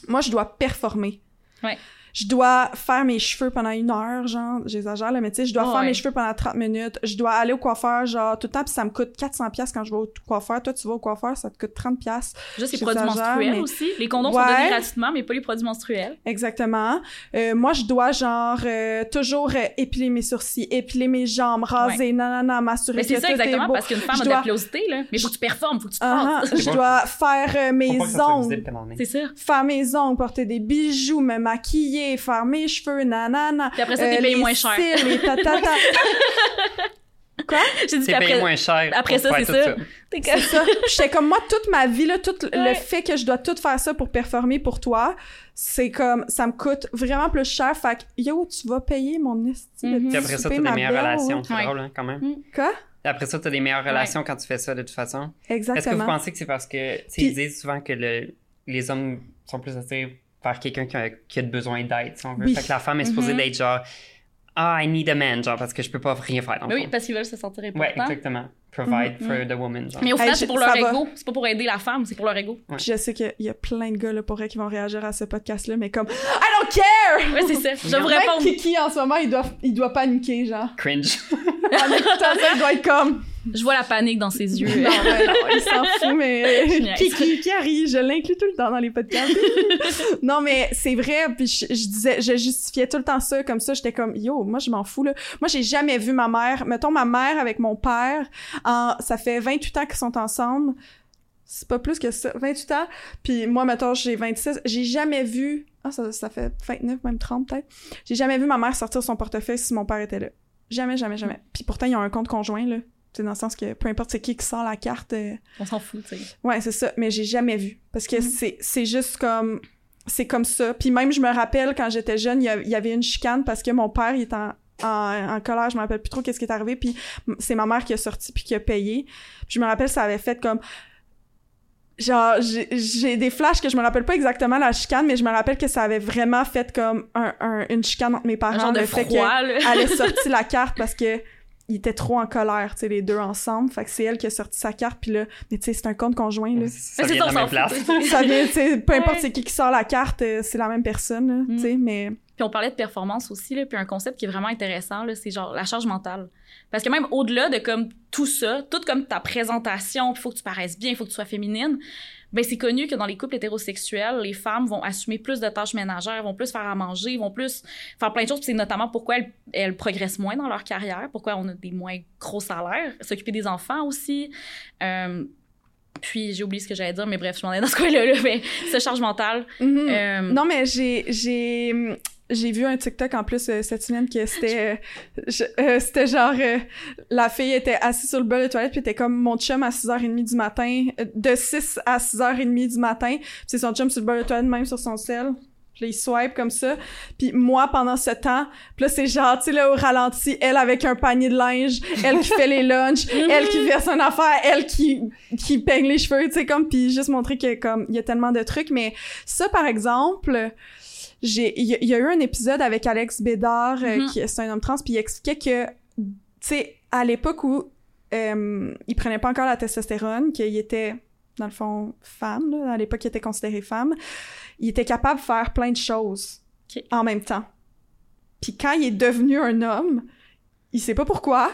moi, je dois performer. Ouais. Je dois faire mes cheveux pendant une heure, genre, j'exagère, là, mais tu sais, je dois Ouais, faire ouais. mes cheveux pendant 30 minutes. Je dois aller au coiffeur, genre, tout le temps, puis ça me coûte 400 pièces quand je vais au coiffeur. Toi, tu vas au coiffeur, ça te coûte 30 pièces. Juste les produits menstruels mais- aussi. Les condoms sont donnés gratuitement, mais pas les produits menstruels. Exactement. Euh, moi, je dois, genre, euh, toujours euh, épiler mes sourcils, épiler mes jambes, raser, nanana, m'assurer Mais que c'est ça exactement, parce qu'une femme a de la pilosité, là. Mais faut que tu performes, faut que tu te Ah, fasses. je dois faire euh, mes ongles. C'est ça. faire mes ongles, porter des bijoux, me maquiller, faire mes cheveux, nanana. Puis après ça, t'es Euh, payé moins cher. cils, les tatata. Quoi? J'ai dit puis payé moins cher. après ça, c'est ça. t'es comme- C'est ça. J'étais comme moi, toute ma vie, là, tout le fait que je dois tout faire ça pour performer pour toi, c'est comme, ça me coûte vraiment plus cher. Fait que, yo, tu vas payer mon esti de Mhm. petit Puis après ça, t'as des meilleures belle. relations. C'est drôle, hein, quand même. Quoi? Après ça, t'as des meilleures relations quand tu fais ça, de toute façon. Est-ce que vous Exactement. pensez que c'est parce que, tu ils disent souvent que le, les hommes sont plus attirés par quelqu'un qui a, qui a besoin d'aide, si on veut. Oui. Fait que la femme est supposée Mhm. d'être genre, ah, I need a man, genre, parce que je peux pas rien faire. Dans le Mais oui, parce qu'ils veulent se sentir Ouais, importants. exactement. Provide Mhm. for the woman, genre. mais au final, Hey, c'est pour leur ego. C'est pas pour aider la femme, c'est pour leur ego. Je sais qu'il y a plein de gars, là, pour vrai, qui vont réagir à ce podcast-là, mais comme, I don't care! Ouais, c'est ça. Je Même répondre. Kiki, en ce moment, il doit, il doit paniquer, genre. Cringe. En écoutant ça, il doit être comme, Je vois la panique dans ses yeux. Non, ben non, il s'en fout, mais qui, qui, qui arrive, je l'inclus tout le temps dans les podcasts. non, mais c'est vrai, puis je, je disais, je justifiais tout le temps ça, comme ça, j'étais comme, yo, moi, je m'en fous, là. Moi, j'ai jamais vu ma mère, mettons, ma mère avec mon père, en, ça fait 28 ans qu'ils sont ensemble, c'est pas plus que ça, 28 ans, puis moi, mettons, j'ai 26, j'ai jamais vu, ah, ça, ça fait 29, même 30 peut-être, j'ai jamais vu ma mère sortir son portefeuille si mon père était là. Jamais, jamais, jamais. Puis pourtant, ils ont un compte conjoint, là. Dans le sens que peu importe c'est qui qui sort la carte, euh, On s'en fout, tu sais. Ouais, c'est ça, mais j'ai jamais vu. Parce que Mhm. c'est, c'est juste comme. C'est comme ça. Puis même, je me rappelle, quand j'étais jeune, il y avait une chicane parce que mon père, il était en, en, en colère, je me rappelle plus trop qu'est-ce qui est arrivé, puis c'est ma mère qui a sorti puis qui a payé. Puis je me rappelle, ça avait fait comme. Genre, j'ai, des flashs que je me rappelle pas exactement la chicane, mais je me rappelle que ça avait vraiment fait comme un, un- une chicane entre mes parents. Un genre de le fait que- froid, là. elle a sorti la carte parce que ils étaient trop en colère, tu sais, les deux ensemble. Fait que c'est elle qui a sorti sa carte, puis là, mais tu sais, c'est un compte conjoint, là. Ça vient de la même place. ça vient, tu sais, peu importe Ouais. c'est qui qui sort la carte, euh, c'est la même personne, là, tu sais, mais... Puis on parlait de performance aussi, là, puis un concept qui est vraiment intéressant, là, c'est genre la charge mentale. Parce que même au-delà de comme tout ça, tout comme ta présentation, il faut que tu paraisses bien, il faut que tu sois féminine, ben c'est connu que dans les couples hétérosexuels, les femmes vont assumer plus de tâches ménagères, vont plus faire à manger, vont plus faire plein de choses. C'est notamment pourquoi elles, elles, progressent moins dans leur carrière, pourquoi on a des moins gros salaires, s'occuper des enfants aussi. Euh, puis j'ai oublié ce que j'allais dire, mais bref, je m'en ai dans ce coin-là, là, mais ce charge mentale. Mm -hmm. euh... Non, mais j'ai j'ai vu un TikTok en plus euh, cette semaine que c'était euh, c'était genre euh, la fille était assise sur le bol de toilette puis était comme mon chum à 6h30 du matin de 6 à 6h30 du matin c'est son chum sur le bol de toilette même sur son sel puis il swipe comme ça. Puis moi, pendant ce temps, puis là, c'est genre, tu sais, là, au ralenti, elle avec un panier de linge, elle qui fait les lunchs, elle qui verse une affaire, elle qui, qui peigne les cheveux, tu sais, comme, puis juste montrer que, comme, il y a tellement de trucs. Mais ça, par exemple, j'ai, il y, y, a eu un épisode avec Alex Bédard, euh, mm -hmm. qui c'est un homme trans, puis il expliquait que, tu sais, à l'époque où euh, il prenait pas encore la testostérone, qu'il était dans le fond, femme, là, à l'époque, il était considéré femme, il était capable de faire plein de choses okay. en même temps. Puis quand il est devenu un homme, il sait pas pourquoi,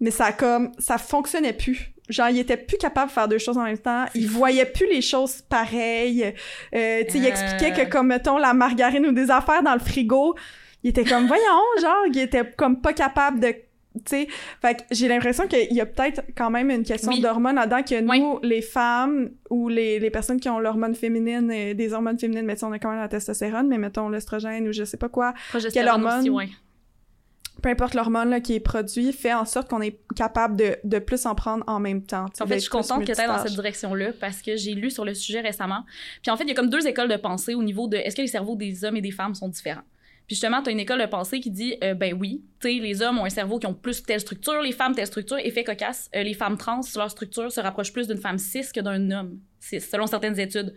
mais ça comme ça fonctionnait plus. Genre il était plus capable de faire deux choses en même temps, il voyait plus les choses pareilles. Euh, tu sais, euh... il expliquait que comme mettons la margarine ou des affaires dans le frigo, il était comme voyons, genre il était comme pas capable de tu sais, fait que j'ai l'impression qu'il y a peut-être quand même une question oui. d'hormones là-dedans que nous, oui. les femmes ou les, les personnes qui ont l'hormone féminine, et des hormones féminines, mais on a quand même la testostérone, mais mettons l'estrogène ou je sais pas quoi, quelle hormone, aussi, ouais. Peu importe l'hormone qui est produit, fait en sorte qu'on est capable de, de plus en prendre en même temps. En fait, je suis contente que tu ailles dans cette direction-là parce que j'ai lu sur le sujet récemment. Puis en fait, il y a comme deux écoles de pensée au niveau de est-ce que les cerveaux des hommes et des femmes sont différents? Puis justement, tu as une école de pensée qui dit, euh, ben oui, tu sais, les hommes ont un cerveau qui ont plus telle structure, les femmes telle structure. Effet cocasse, euh, les femmes trans, leur structure se rapproche plus d'une femme cis que d'un homme cis, selon certaines études.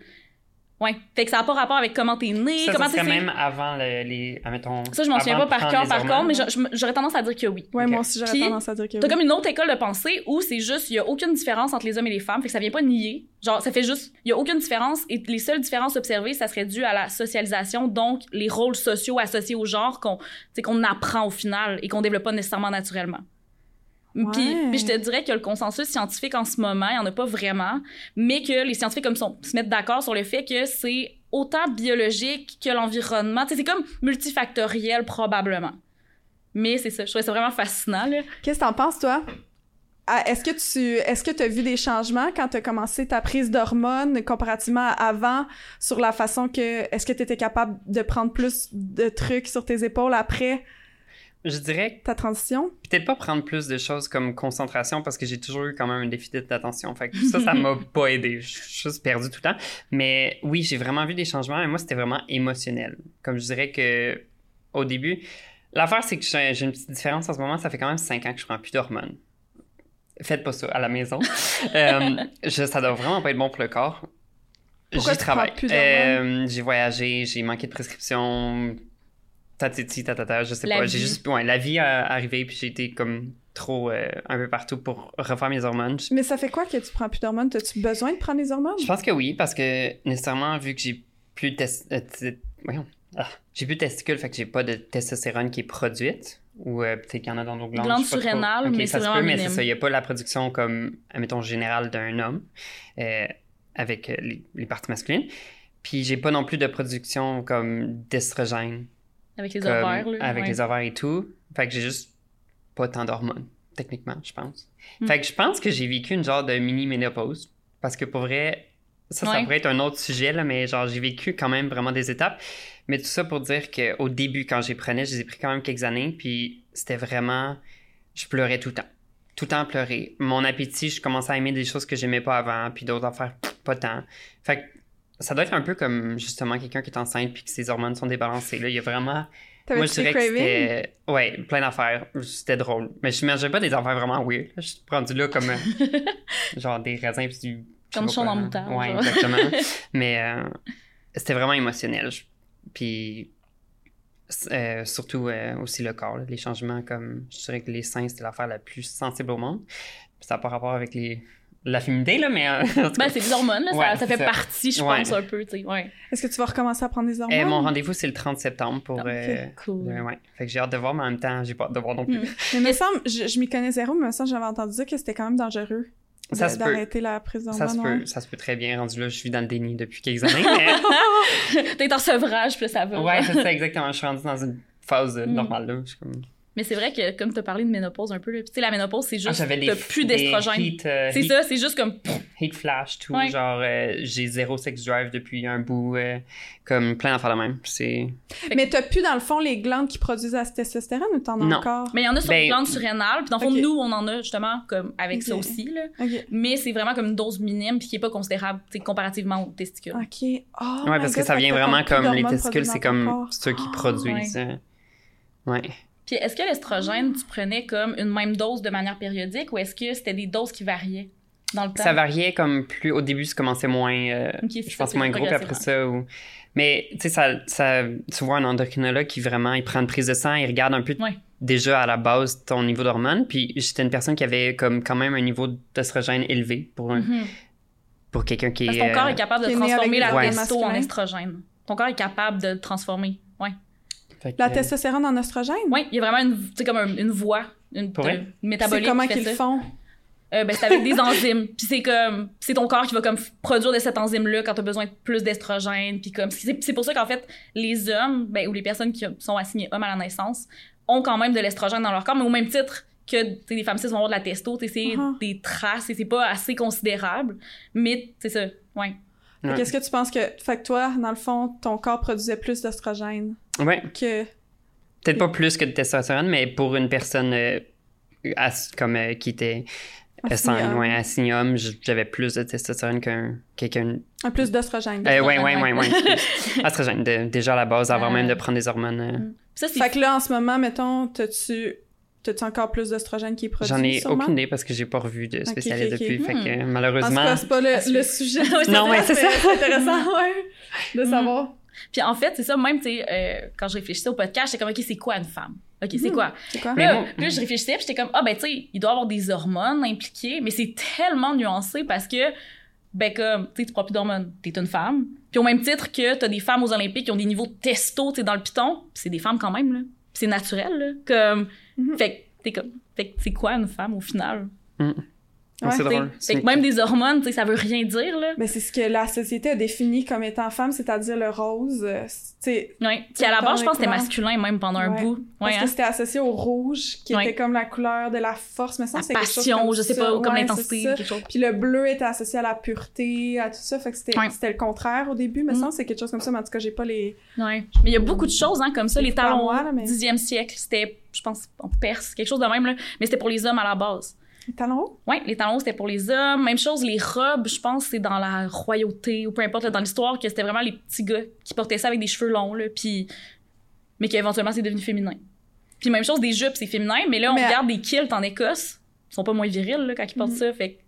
Ouais. Fait que ça n'a pas rapport avec comment t'es né, ça, comment t'es. fait. même avant le, les. Admettons, ça, je m'en souviens pas par cœur, par contre, mais j'aurais tendance à dire que oui. Ouais, okay. moi aussi, j'aurais tendance à dire que oui. T'as comme une autre école de pensée où c'est juste, il y a aucune différence entre les hommes et les femmes. Fait que ça vient pas nier. Genre, ça fait juste, il y a aucune différence et les seules différences observées, ça serait dû à la socialisation, donc les rôles sociaux associés au genre qu'on, qu'on apprend au final et qu'on développe pas nécessairement naturellement. Puis, je te dirais que le consensus scientifique en ce moment, il n'y en a pas vraiment, mais que les scientifiques comme sont, se mettent d'accord sur le fait que c'est autant biologique que l'environnement. C'est comme multifactoriel probablement. Mais c'est ça, je trouvais ça vraiment fascinant. Qu'est-ce que t'en penses, toi? Est-ce que tu est-ce que tu as vu des changements quand tu as commencé ta prise d'hormones comparativement à avant sur la façon que est-ce que tu étais capable de prendre plus de trucs sur tes épaules après? Je dirais ta transition? peut-être pas prendre plus de choses comme concentration parce que j'ai toujours eu quand même un déficit d'attention. Fait que ça ça m'a pas aidé. Je suis juste perdu tout le temps. Mais oui j'ai vraiment vu des changements et moi c'était vraiment émotionnel. Comme je dirais que au début l'affaire c'est que j'ai une petite différence en ce moment. Ça fait quand même cinq ans que je prends plus d'hormones. Faites pas ça à la maison. Euh, je, ça doit vraiment pas être bon pour le corps. J'y travaille. Euh, j'ai voyagé, j'ai manqué de prescription, tatiti, tatata, je sais la pas. J'ai juste, ouais, la vie est arrivée, puis j'ai été comme trop euh, un peu partout pour refaire mes hormones. Mais ça fait quoi que tu prends plus d'hormones? As-tu besoin de prendre des hormones? Je pense que oui, parce que nécessairement, vu que j'ai plus de test... euh, voyons. Ah, j'ai plus de testicules, fait que j'ai pas de testostérone qui est produite. Ou euh, peut-être qu'il y en a dans nos glandes. Glandes surrénales, okay, mais ça c'est se vraiment peut, mais c'est ça. Il n'y a pas la production comme, admettons, générale d'un homme euh, avec les, les parties masculines. Puis j'ai pas non plus de production comme d'estrogène. Avec les ovaires, là. Avec ouais. les ovaires et tout. Fait que j'ai juste pas tant d'hormones, techniquement, je pense. Mm. Fait que je pense que j'ai vécu une genre de mini-ménopause. Parce que pour vrai, ça, ça pourrait être un autre sujet, là, mais genre, j'ai vécu quand même vraiment des étapes. Mais tout ça pour dire qu'au début, quand j'ai prenais, je les ai pris quand même quelques années, puis c'était vraiment... Je pleurais tout le temps. Tout le temps pleurer. Mon appétit, je commençais à aimer des choses que j'aimais pas avant, puis d'autres affaires, pas tant. Fait que ça doit être un peu comme, justement, quelqu'un qui est enceinte puis que ses hormones sont débalancées. Là, il y a vraiment... Moi, je dirais que c'était... Ouais, plein d'affaires. C'était drôle. Mais je mangeais pas des affaires vraiment weird. Je suis rendu là comme... genre des raisins puis du... Comme chaud en moutarde, Ouais, genre. exactement. Mais euh, c'était vraiment émotionnel. Puis... euh, surtout euh, aussi le corps. là. Les changements comme... Je dirais que les seins, c'était l'affaire la plus sensible au monde. Puis ça n'a pas rapport avec les... la féminité, là, mais. euh. Ben, c'est des hormones, là. Ouais, ça, ça fait ça. partie, je Ouais. pense, un peu, tu sais. Ouais. Est-ce que tu vas recommencer à prendre des hormones? Euh, mon rendez-vous, c'est le 30 septembre pour. Ok, euh, Cool. euh, ouais. Fait que j'ai hâte de voir, mais en même temps, j'ai pas hâte de voir non plus. Mm. Mais il me semble, je, je m'y connais zéro, mais il me semble j'avais entendu dire que c'était quand même dangereux de- Ça se peut. d'arrêter la prise Ça se d'hormones. peut, ça se peut très bien. Rendu là, je suis dans le déni depuis quelques années. Mais... T'es en sevrage, puis là, ça va. ouais, c'est ça, exactement. Je suis rendu dans une phase Mm. normale, là. Je suis comme... Mais c'est vrai que, comme t'as parlé de ménopause un peu, tu sais, la ménopause, c'est Ah, juste, j'avais des, t'as plus des d'estrogène. euh, C'est ça, c'est juste comme. heat flash, tout. Ouais. Genre, euh, j'ai zéro sex drive depuis un bout. euh, comme plein d'affaires de même. C'est... Mais t'as plus, dans le fond, les glandes qui produisent la testostérone ou t'en as encore? Mais il y en a sur Ben- les glandes surrénales, puis dans le fond, Ok. nous, on en a justement comme avec ça aussi, là. Mais c'est vraiment comme une dose minime, puis qui est pas considérable, tu sais, comparativement aux testicules. Ok. Oh ouais, parce que ça vient vraiment comme les testicules, c'est comme ceux qui Oh, produisent. euh, Ouais. Puis est-ce que l'estrogène, tu prenais comme une même dose de manière périodique, ou est-ce que c'était des doses qui variaient dans le temps? Ça variait comme plus. Au début, ça commençait moins. euh, je ça, pense c'est moins gros, puis après ça. Ou... Mais tu sais, ça, ça, tu vois un endocrinologue qui vraiment, il prend une prise de sang, il regarde un peu Ouais. déjà à la base ton niveau d'hormones. Puis j'étais une personne qui avait comme quand même un niveau d'oestrogène élevé pour, un- Mhm. pour quelqu'un qui Parce est. que ton corps euh, est capable de transformer la testo en estrogène. Ton corps est capable de le transformer. Ouais. Que, La euh, testostérone en oestrogène? Ouais, il y a vraiment une, tu comme un- une voie, une, vrai? métabolique. C'est comment qu'ils le font? Euh, ben, c'est avec des enzymes. Puis c'est comme, c'est ton corps qui va comme produire de cette enzyme-là quand t'as besoin de plus d'estrogène. Puis comme, c'est pour ça qu'en fait, les hommes, ben, ou les personnes qui sont assignées hommes à la naissance, ont quand même de l'estrogène dans leur corps, mais au même titre que tu sais, les femmes cis vont avoir de la testo, tu c'est Uh-huh. des traces et c'est pas assez considérable. Mais c'est ça, ouais. Ouais. Qu'est-ce que tu penses que. Fait que toi, dans le fond, ton corps produisait plus d'oestrogène? Ouais, que. peut-être pas plus que de testostérone, mais pour une personne euh, as- comme euh, qui était homme. ouais, j- j'avais plus de testostérone qu'un quelqu'un. Un plus d'oestrogène. Euh, ouais, ouais, ouais. ouais. Astrogène, de- déjà à la base, avant même de prendre des hormones. euh, Puis ça, c'est Fait que là, en ce moment, mettons, t'as-tu. T'as-tu encore plus d'oestrogène qui est produit? J'en ai sûrement? aucune idée parce que j'ai pas revu de spécialiste ok, ok. depuis. Fait que Hmm. euh, En tout malheureusement. cas, c'est pas le, le sujet. Ouais, c'est Non, ouais, c'est ça. C'est intéressant, ouais, de Mhm. savoir. Puis en fait, c'est ça, même, tu sais, euh, quand je réfléchissais au podcast, j'étais comme, OK, c'est quoi une femme? OK, c'est Mhm. quoi? C'est quoi? Là, moi- là, je réfléchissais, puis j'étais comme, ah, ben, tu sais, il doit y avoir des hormones impliquées, mais c'est tellement nuancé parce que, ben, comme, tu sais, tu prends plus d'hormones, t'es une femme. Puis au même titre que t'as des femmes aux Olympiques qui ont des niveaux de testo, tu sais, dans le piton, c'est des femmes quand même, là. C'est naturel, là. Comme, Mhm. fait que, t'es comme, fait que c'est quoi une femme au final? C'est drôle. Fait que même des hormones, tu sais, ça veut rien dire, là. Mais c'est ce que la société a défini comme étant femme, c'est-à-dire le rose. euh, c'est- Ouais. Puis à la base, je pense que c'était masculin même pendant un Ouais. bout. Parce que hein? c'était associé au rouge, qui Ouais. était comme la couleur de la force. Mais ça, La c'est quelque chose passion, comme je sais ça. pas, ou comme Ouais, l'intensité, quelque chose. Puis le bleu était associé à la pureté, à tout ça. Fait que c'était le contraire au début. Mais Mm. ça, c'est quelque chose comme ça. Mais en tout cas, j'ai pas les. Mais il y a beaucoup de choses, hein, comme ça. Les talons moi, là, mais- 10e siècle, c'était, je pense, en Perse, quelque chose de même, là. Mais c'était pour les hommes à la base. Les talons hauts? Ouais, les talons, c'était pour les hommes. Même chose, les robes, je pense, c'est dans la royauté, ou peu importe, là, dans l'histoire, que c'était vraiment les petits gars qui portaient ça avec des cheveux longs, là. Puis. Mais qu'éventuellement, c'est devenu féminin. Puis même chose, des jupes, c'est féminin, mais là, on Mais- regarde des kilts en Écosse. Ils sont pas moins virils, là, quand ils portent Mhm. ça. Fait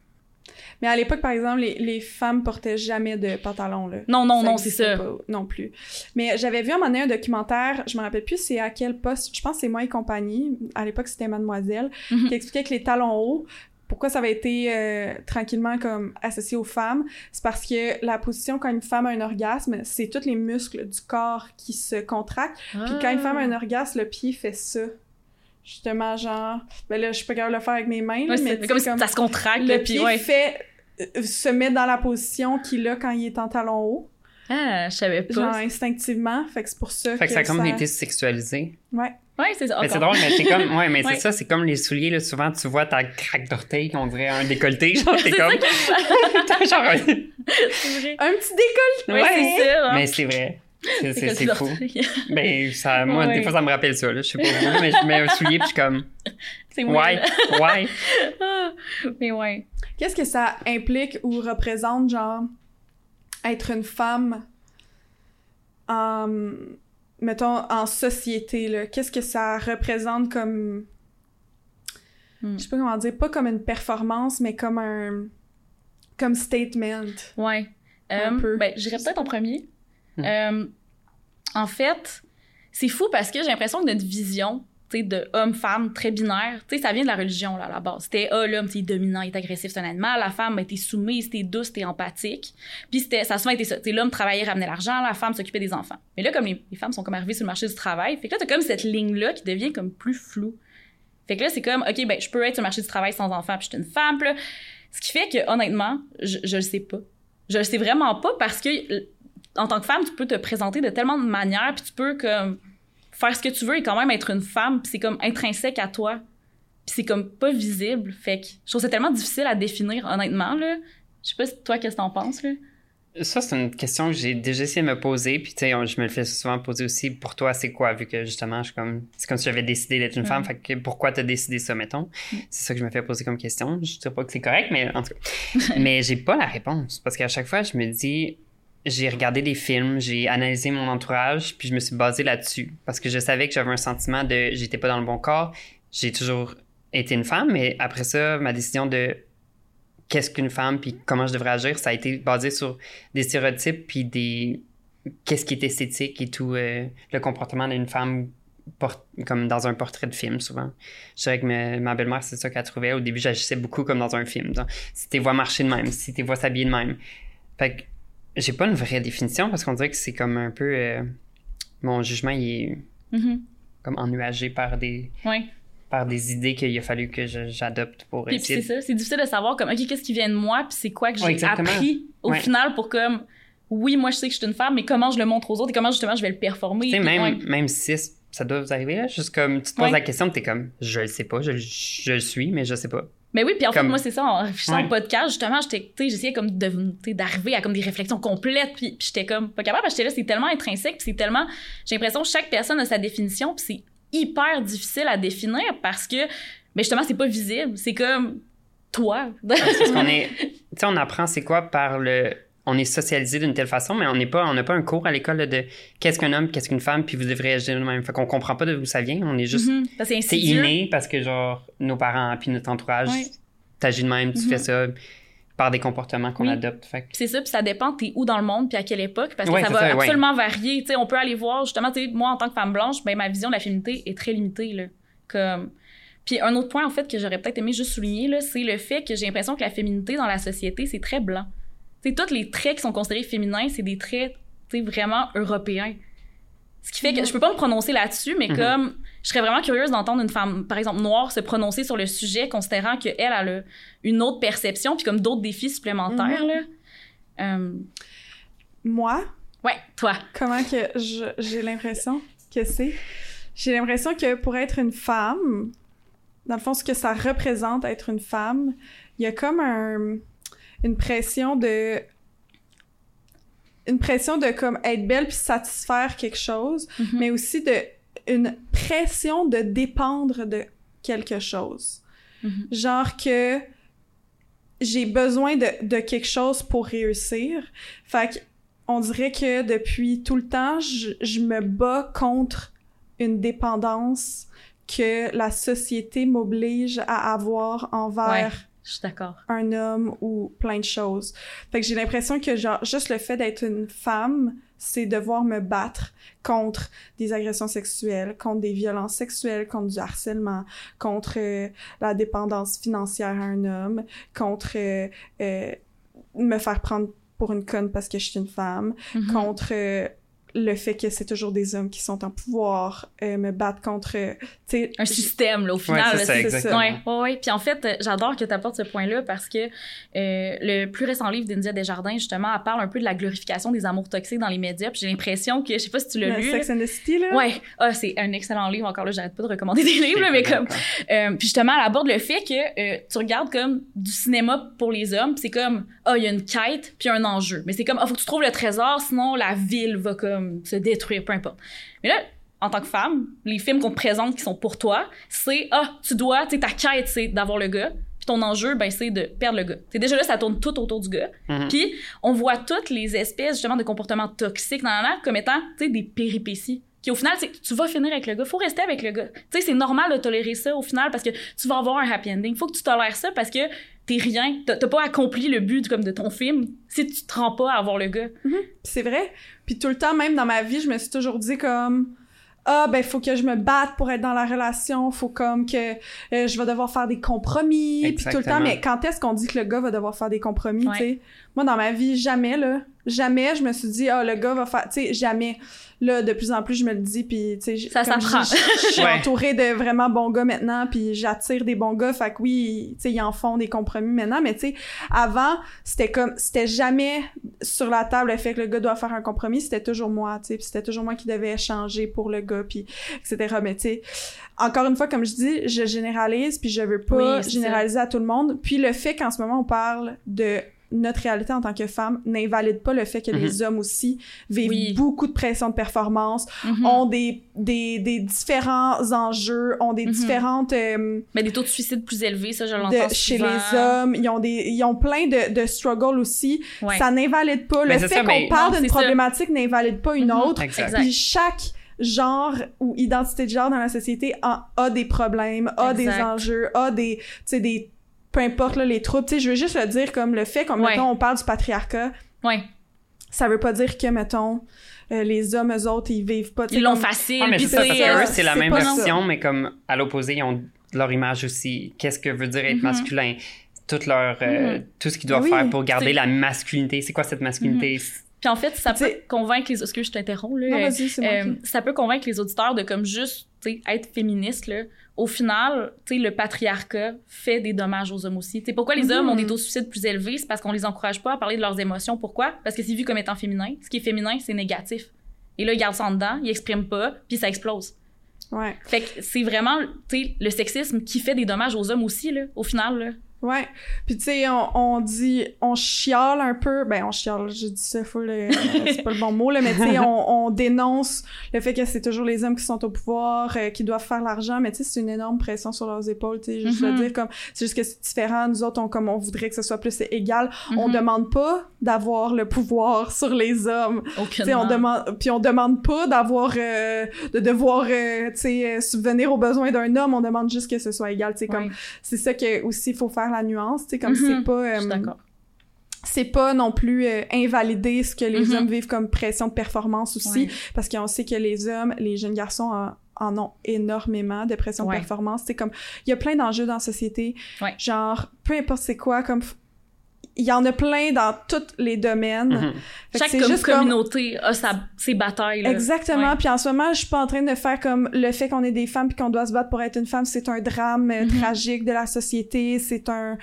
Mais à l'époque, par exemple, les, les femmes portaient jamais de pantalon, là. Non, non, non, c'est ça. pas non plus. Mais j'avais vu à un moment donné un documentaire, je me rappelle plus c'est à quel poste, je pense c'est moi et compagnie, à l'époque c'était Mademoiselle, Mhm. qui expliquait que les talons hauts, pourquoi ça avait été euh, tranquillement comme associé aux femmes, c'est parce que la position quand une femme a un orgasme, c'est tous les muscles du corps qui se contractent. Puis quand une femme a un orgasme, le pied fait ça. Justement, genre, ben là, je suis pas capable de le faire avec mes mains, Ouais, mais comme comme ça se contracte, le pied ouais. fait se met dans la position qu'il a quand il est en talon haut, Ah, je savais pas. genre instinctivement, fait que c'est pour ça Fait que ça a comme été sexualisé. Ouais. Ouais, c'est ça. Mais c'est drôle, mais c'est comme. Ouais, mais Ouais. c'est ça, c'est comme les souliers, là. Souvent, tu vois ta craque d'orteil, on dirait un décolleté. Genre, t'es C'est comme. ça genre, un-. Un petit décolle! Ouais, c'est ça. hein. Mais c'est vrai. C'est- fou. Ben, ça, moi, Ouais. des fois, ça me rappelle ça, là. Je sais pas vous, mais je mets un soulier, puis je suis comme. C'est Ouais, ouais. Ah, Mais ouais. Qu'est-ce que ça implique ou représente, genre, être une femme en, mettons, en société, là? Qu'est-ce que ça représente comme, Hmm. je sais pas comment dire, pas comme une performance, mais comme un, comme statement? Ouais. Un Euh, peu. ben, j'irais peut-être en premier. Hmm. Euh, en fait, c'est fou parce que j'ai l'impression que notre vision, de homme-femme très binaire, ça vient de la religion, là, à la base. C'était, ah, l'homme, c'est dominant, il est agressif, c'est un animal. La femme, était soumise, c'était douce, c'était empathique. Puis ça a souvent été ça. L'homme travaillait, ramenait l'argent, la femme s'occupait des enfants. Mais là, comme les, les, femmes sont comme arrivées sur le marché du travail, fait que là, t'as comme cette ligne-là qui devient comme plus floue. Fait que là, c'est comme, OK, ben, je peux être sur le marché du travail sans enfant, puis je suis une femme, là. Ce qui fait que, honnêtement, je, je le sais pas. Je le sais vraiment pas parce que, en tant que femme, tu peux te présenter de tellement de manières, puis tu peux, comme, faire ce que tu veux et quand même être une femme, puis c'est comme intrinsèque à toi. Puis c'est comme pas visible. Fait que je trouve ça tellement difficile à définir, honnêtement, là. Je sais pas si toi, qu'est-ce que t'en penses, là? Ça, c'est une question que j'ai déjà essayé de me poser, puis tu sais, je me le fais souvent poser aussi. Pour toi, c'est quoi, vu que justement, je suis comme, c'est comme si j'avais décidé d'être une femme, fait que pourquoi t'as décidé ça, mettons? Mm. C'est ça que je me fais poser comme question. Je sais pas que c'est correct, mais en tout cas. mais j'ai pas la réponse, parce qu'à chaque fois, je me dis, j'ai regardé des films, j'ai analysé mon entourage, puis je me suis basé là-dessus, parce que je savais que j'avais un sentiment de, j'étais pas dans le bon corps. J'ai toujours été une femme, mais après ça, ma décision de qu'est-ce qu'une femme puis comment je devrais agir, ça a été basé sur des stéréotypes puis des qu'est-ce qui est esthétique et tout euh, le comportement d'une femme comme dans un portrait de film souvent. Je dirais que ma, ma belle-mère c'est ça qu'elle trouvait au début j'agissais beaucoup comme dans un film. si tes voix marcher de même, si tes voix s'habiller de même. Fait que j'ai pas une vraie définition parce qu'on dirait que c'est comme un peu euh, mon jugement il est mm-hmm. comme ennuagé par des ouais par des idées qu'il a fallu que j'adopte pour puis, essayer. c'est ça, c'est difficile de savoir comme, OK, qu'est-ce qui vient de moi, puis c'est quoi que j'ai appris au final pour comme, oui, moi je sais que je suis une femme, mais comment je le montre aux autres et comment justement je vais le performer. Tu sais, même, même si ça doit vous arriver, là, juste comme, tu te poses la question, t'es comme, je le sais pas, je, je le suis, mais je sais pas. Mais oui, puis en fait, moi, c'est ça, en réfléchissant au podcast, justement, j'étais, j'essayais comme d'arriver à comme des réflexions complètes, puis, j'étais comme pas capable, parce que j'étais là, c'est tellement intrinsèque, puis c'est tellement, j'ai l'impression que chaque personne a sa définition, puis c'est hyper difficile à définir parce que, mais justement, c'est pas visible. C'est comme toi. parce qu'on est, tu sais, on apprend c'est quoi par le, on est socialisé d'une telle façon, mais on n'est pas, on n'a pas un cours à l'école de qu'est-ce qu'un homme, qu'est-ce qu'une femme, puis vous devrez agir de même. Fait qu'on comprend pas d'où ça vient. On est juste, mm-hmm. c'est inné parce que genre nos parents puis notre entourage, t'agis de même, tu fais mm-hmm. ça par des comportements qu'on adopte. C'est ça, puis ça dépend t'es où dans le monde puis à quelle époque, parce que ça va absolument varier. on peut aller voir, justement, moi, en tant que femme blanche, ben, ma vision de la féminité est très limitée. Là. Comme... Puis un autre point, en fait, que j'aurais peut-être aimé juste souligner, c'est le fait que j'ai l'impression que la féminité dans la société, c'est très blanc. Sais tous les traits qui sont considérés féminins, c'est des traits vraiment européens. Ce qui fait que je peux pas me prononcer là-dessus, mais mhm. comme je serais vraiment curieuse d'entendre une femme, par exemple noire, se prononcer sur le sujet, considérant qu'elle a une autre perception, puis comme d'autres défis supplémentaires. là. Euh, Moi? Ouais, toi. Comment que j'ai l'impression que c'est? J'ai l'impression que pour être une femme, dans le fond, ce que ça représente être une femme, il y a comme un, une pression de une pression de comme être belle puis satisfaire quelque chose, Mhm. mais aussi de une pression de dépendre de quelque chose. Mhm. Genre que j'ai besoin de, de quelque chose pour réussir. Fait que on dirait que depuis tout le temps, je, je me bats contre une dépendance que la société m'oblige à avoir envers Ouais, je suis d'accord. un homme ou plein de choses. Fait que j'ai l'impression que genre juste le fait d'être une femme, c'est devoir me battre contre des agressions sexuelles, contre des violences sexuelles, contre du harcèlement, contre euh, la dépendance financière à un homme, contre euh, euh, me faire prendre pour une conne parce que je suis une femme, Mhm. contre le fait que c'est toujours des hommes qui sont en pouvoir, euh, me battre contre, euh, tu sais, un système là, au final. c'est là, ça, c'est exactement. Ouais, ouais, ouais. Puis en fait, euh, j'adore que tu apportes ce point-là parce que euh, le plus récent livre d'India Desjardins, justement, elle parle un peu de la glorification des amours toxiques dans les médias. Puis j'ai l'impression que, je sais pas si tu l'as lu. Sex and the City, là? Ouais, ah, c'est un excellent livre. Encore là, j'arrête pas de recommander des livres, là, mais comme. euh, puis justement, elle aborde le fait que euh, tu regardes comme du cinéma pour les hommes, puis c'est comme, ah, il y a une quête, puis un enjeu. Mais c'est comme, ah, faut que tu trouves le trésor, sinon la ville va comme se détruire, peu importe. Mais là, en tant que femme, les films qu'on te présente qui sont pour toi, c'est, ah, tu dois, tu ta quête, c'est d'avoir le gars. Puis ton enjeu, ben, c'est de perdre le gars. C'est déjà là, ça tourne tout autour du gars. Mhm. Puis on voit toutes les espèces justement de comportements toxiques dans la comme étant, tu sais, des péripéties. Qui au final, c'est tu vas finir avec le gars. Faut rester avec le gars. Tu sais, c'est normal de tolérer ça au final parce que tu vas avoir un happy ending. Faut que tu tolères ça parce que t'es rien. T'as pas accompli le but comme de ton film si tu te rends pas à avoir le gars. Puis c'est vrai. Puis tout le temps, même dans ma vie, je me suis toujours dit comme ah ben faut que je me batte pour être dans la relation, faut comme que euh, je vais devoir faire des compromis puis tout le temps mais quand est-ce qu'on dit que le gars va devoir faire des compromis, Ouais. tu sais? Moi dans ma vie jamais là, jamais je me suis dit ah le gars va faire tu sais jamais. Là de plus en plus je me le dis puis tu sais Ça comme je s'apprend. suis Ouais. entourée de vraiment bons gars maintenant puis j'attire des bons gars fait que oui, tu sais ils en font des compromis maintenant mais tu sais avant c'était comme c'était jamais sur la table le fait que le gars doit faire un compromis c'était toujours moi tu sais puis c'était toujours moi qui devais changer pour le gars puis etc mais tu sais encore une fois comme je dis je généralise puis je veux pas Oui, généraliser à tout le monde puis le fait qu'en ce moment on parle de notre réalité en tant que femme n'invalide pas le fait que les hommes aussi vivent Oui. beaucoup de pression de performance, Mhm. ont des, des, des différents enjeux, ont des Mhm. différentes euh, Mais des taux de suicide plus élevés, ça, je l'entends chez les hommes, ils ont des ils ont plein de, de struggles aussi. Ouais. Ça n'invalide pas. Mais le fait qu'on parle d'une problématique n'invalide pas une Mhm. autre. Exact. Exact. Puis chaque genre ou identité de genre dans la société a, a des problèmes, a des enjeux, a des, tu sais, des, peu importe là, les troubles. Tu sais, je veux juste le dire comme le fait, comme Ouais. mettons, on parle du patriarcat, Ouais. ça veut pas dire que, mettons, euh, les hommes, eux autres, ils vivent pas. Ils l'ont comme- facile. Ah, mais ça, parce que eux, c'est la même ça. version, mais comme à l'opposé, ils ont leur image aussi. Qu'est-ce que veut dire être Mhm. masculin? Tout leur, euh, Mhm. tout ce qu'ils doivent Oui. faire pour garder la masculinité. C'est quoi cette masculinité? Puis en fait, ça peut convaincre les... Excuse, je t'interromps, là. Non, Euh, Euh, ça peut convaincre les auditeurs de comme juste tu sais, être féministe là. Au final, le patriarcat fait des dommages aux hommes aussi. Tu sais, pourquoi les Mhm. hommes ont des taux de suicide plus élevés, c'est parce qu'on les encourage pas à parler de leurs émotions. Pourquoi? Parce que c'est vu comme étant féminin. Ce qui est féminin, c'est négatif. Et là, ils gardent ça en dedans, ils expriment pas, puis ça explose. Ouais. Fait que c'est vraiment, le sexisme qui fait des dommages aux hommes aussi là. Au final, là. Ouais. Puis tu sais, on, on dit, on chiale un peu. Ben, on chiale, j'ai dit ça full, euh, c'est pas le bon mot, là, mais tu sais, on, on dénonce le fait que c'est toujours les hommes qui sont au pouvoir, euh, qui doivent faire l'argent, mais tu sais, c'est une énorme pression sur leurs épaules, tu sais, juste Mhm. le dire comme, c'est juste que c'est différent, nous autres, on, comme on voudrait que ce soit plus égal. On Mhm. demande pas d'avoir le pouvoir sur les hommes. Tu sais, on demande, puis on demande pas d'avoir, euh, de devoir, euh, tu sais, euh, subvenir aux besoins d'un homme, on demande juste que ce soit égal, tu sais, comme, c'est ça que aussi il faut faire la nuance, tu sais, comme Mhm. c'est pas euh, d'accord. c'est pas non plus euh, invalider ce que les Mhm. hommes vivent comme pression de performance aussi Ouais. parce qu'on sait que les hommes, les jeunes garçons en, en ont énormément de pression Ouais. de performance, c'est comme il y a plein d'enjeux dans la société, Ouais. genre peu importe c'est quoi comme il y en a plein dans tous les domaines. Mhm. Chaque comme- communauté a sa, ses batailles. Là. Exactement. Puis en ce moment, je suis pas en train de faire comme le fait qu'on est des femmes puis qu'on doit se battre pour être une femme, c'est un drame euh, Mhm. tragique de la société, c'est un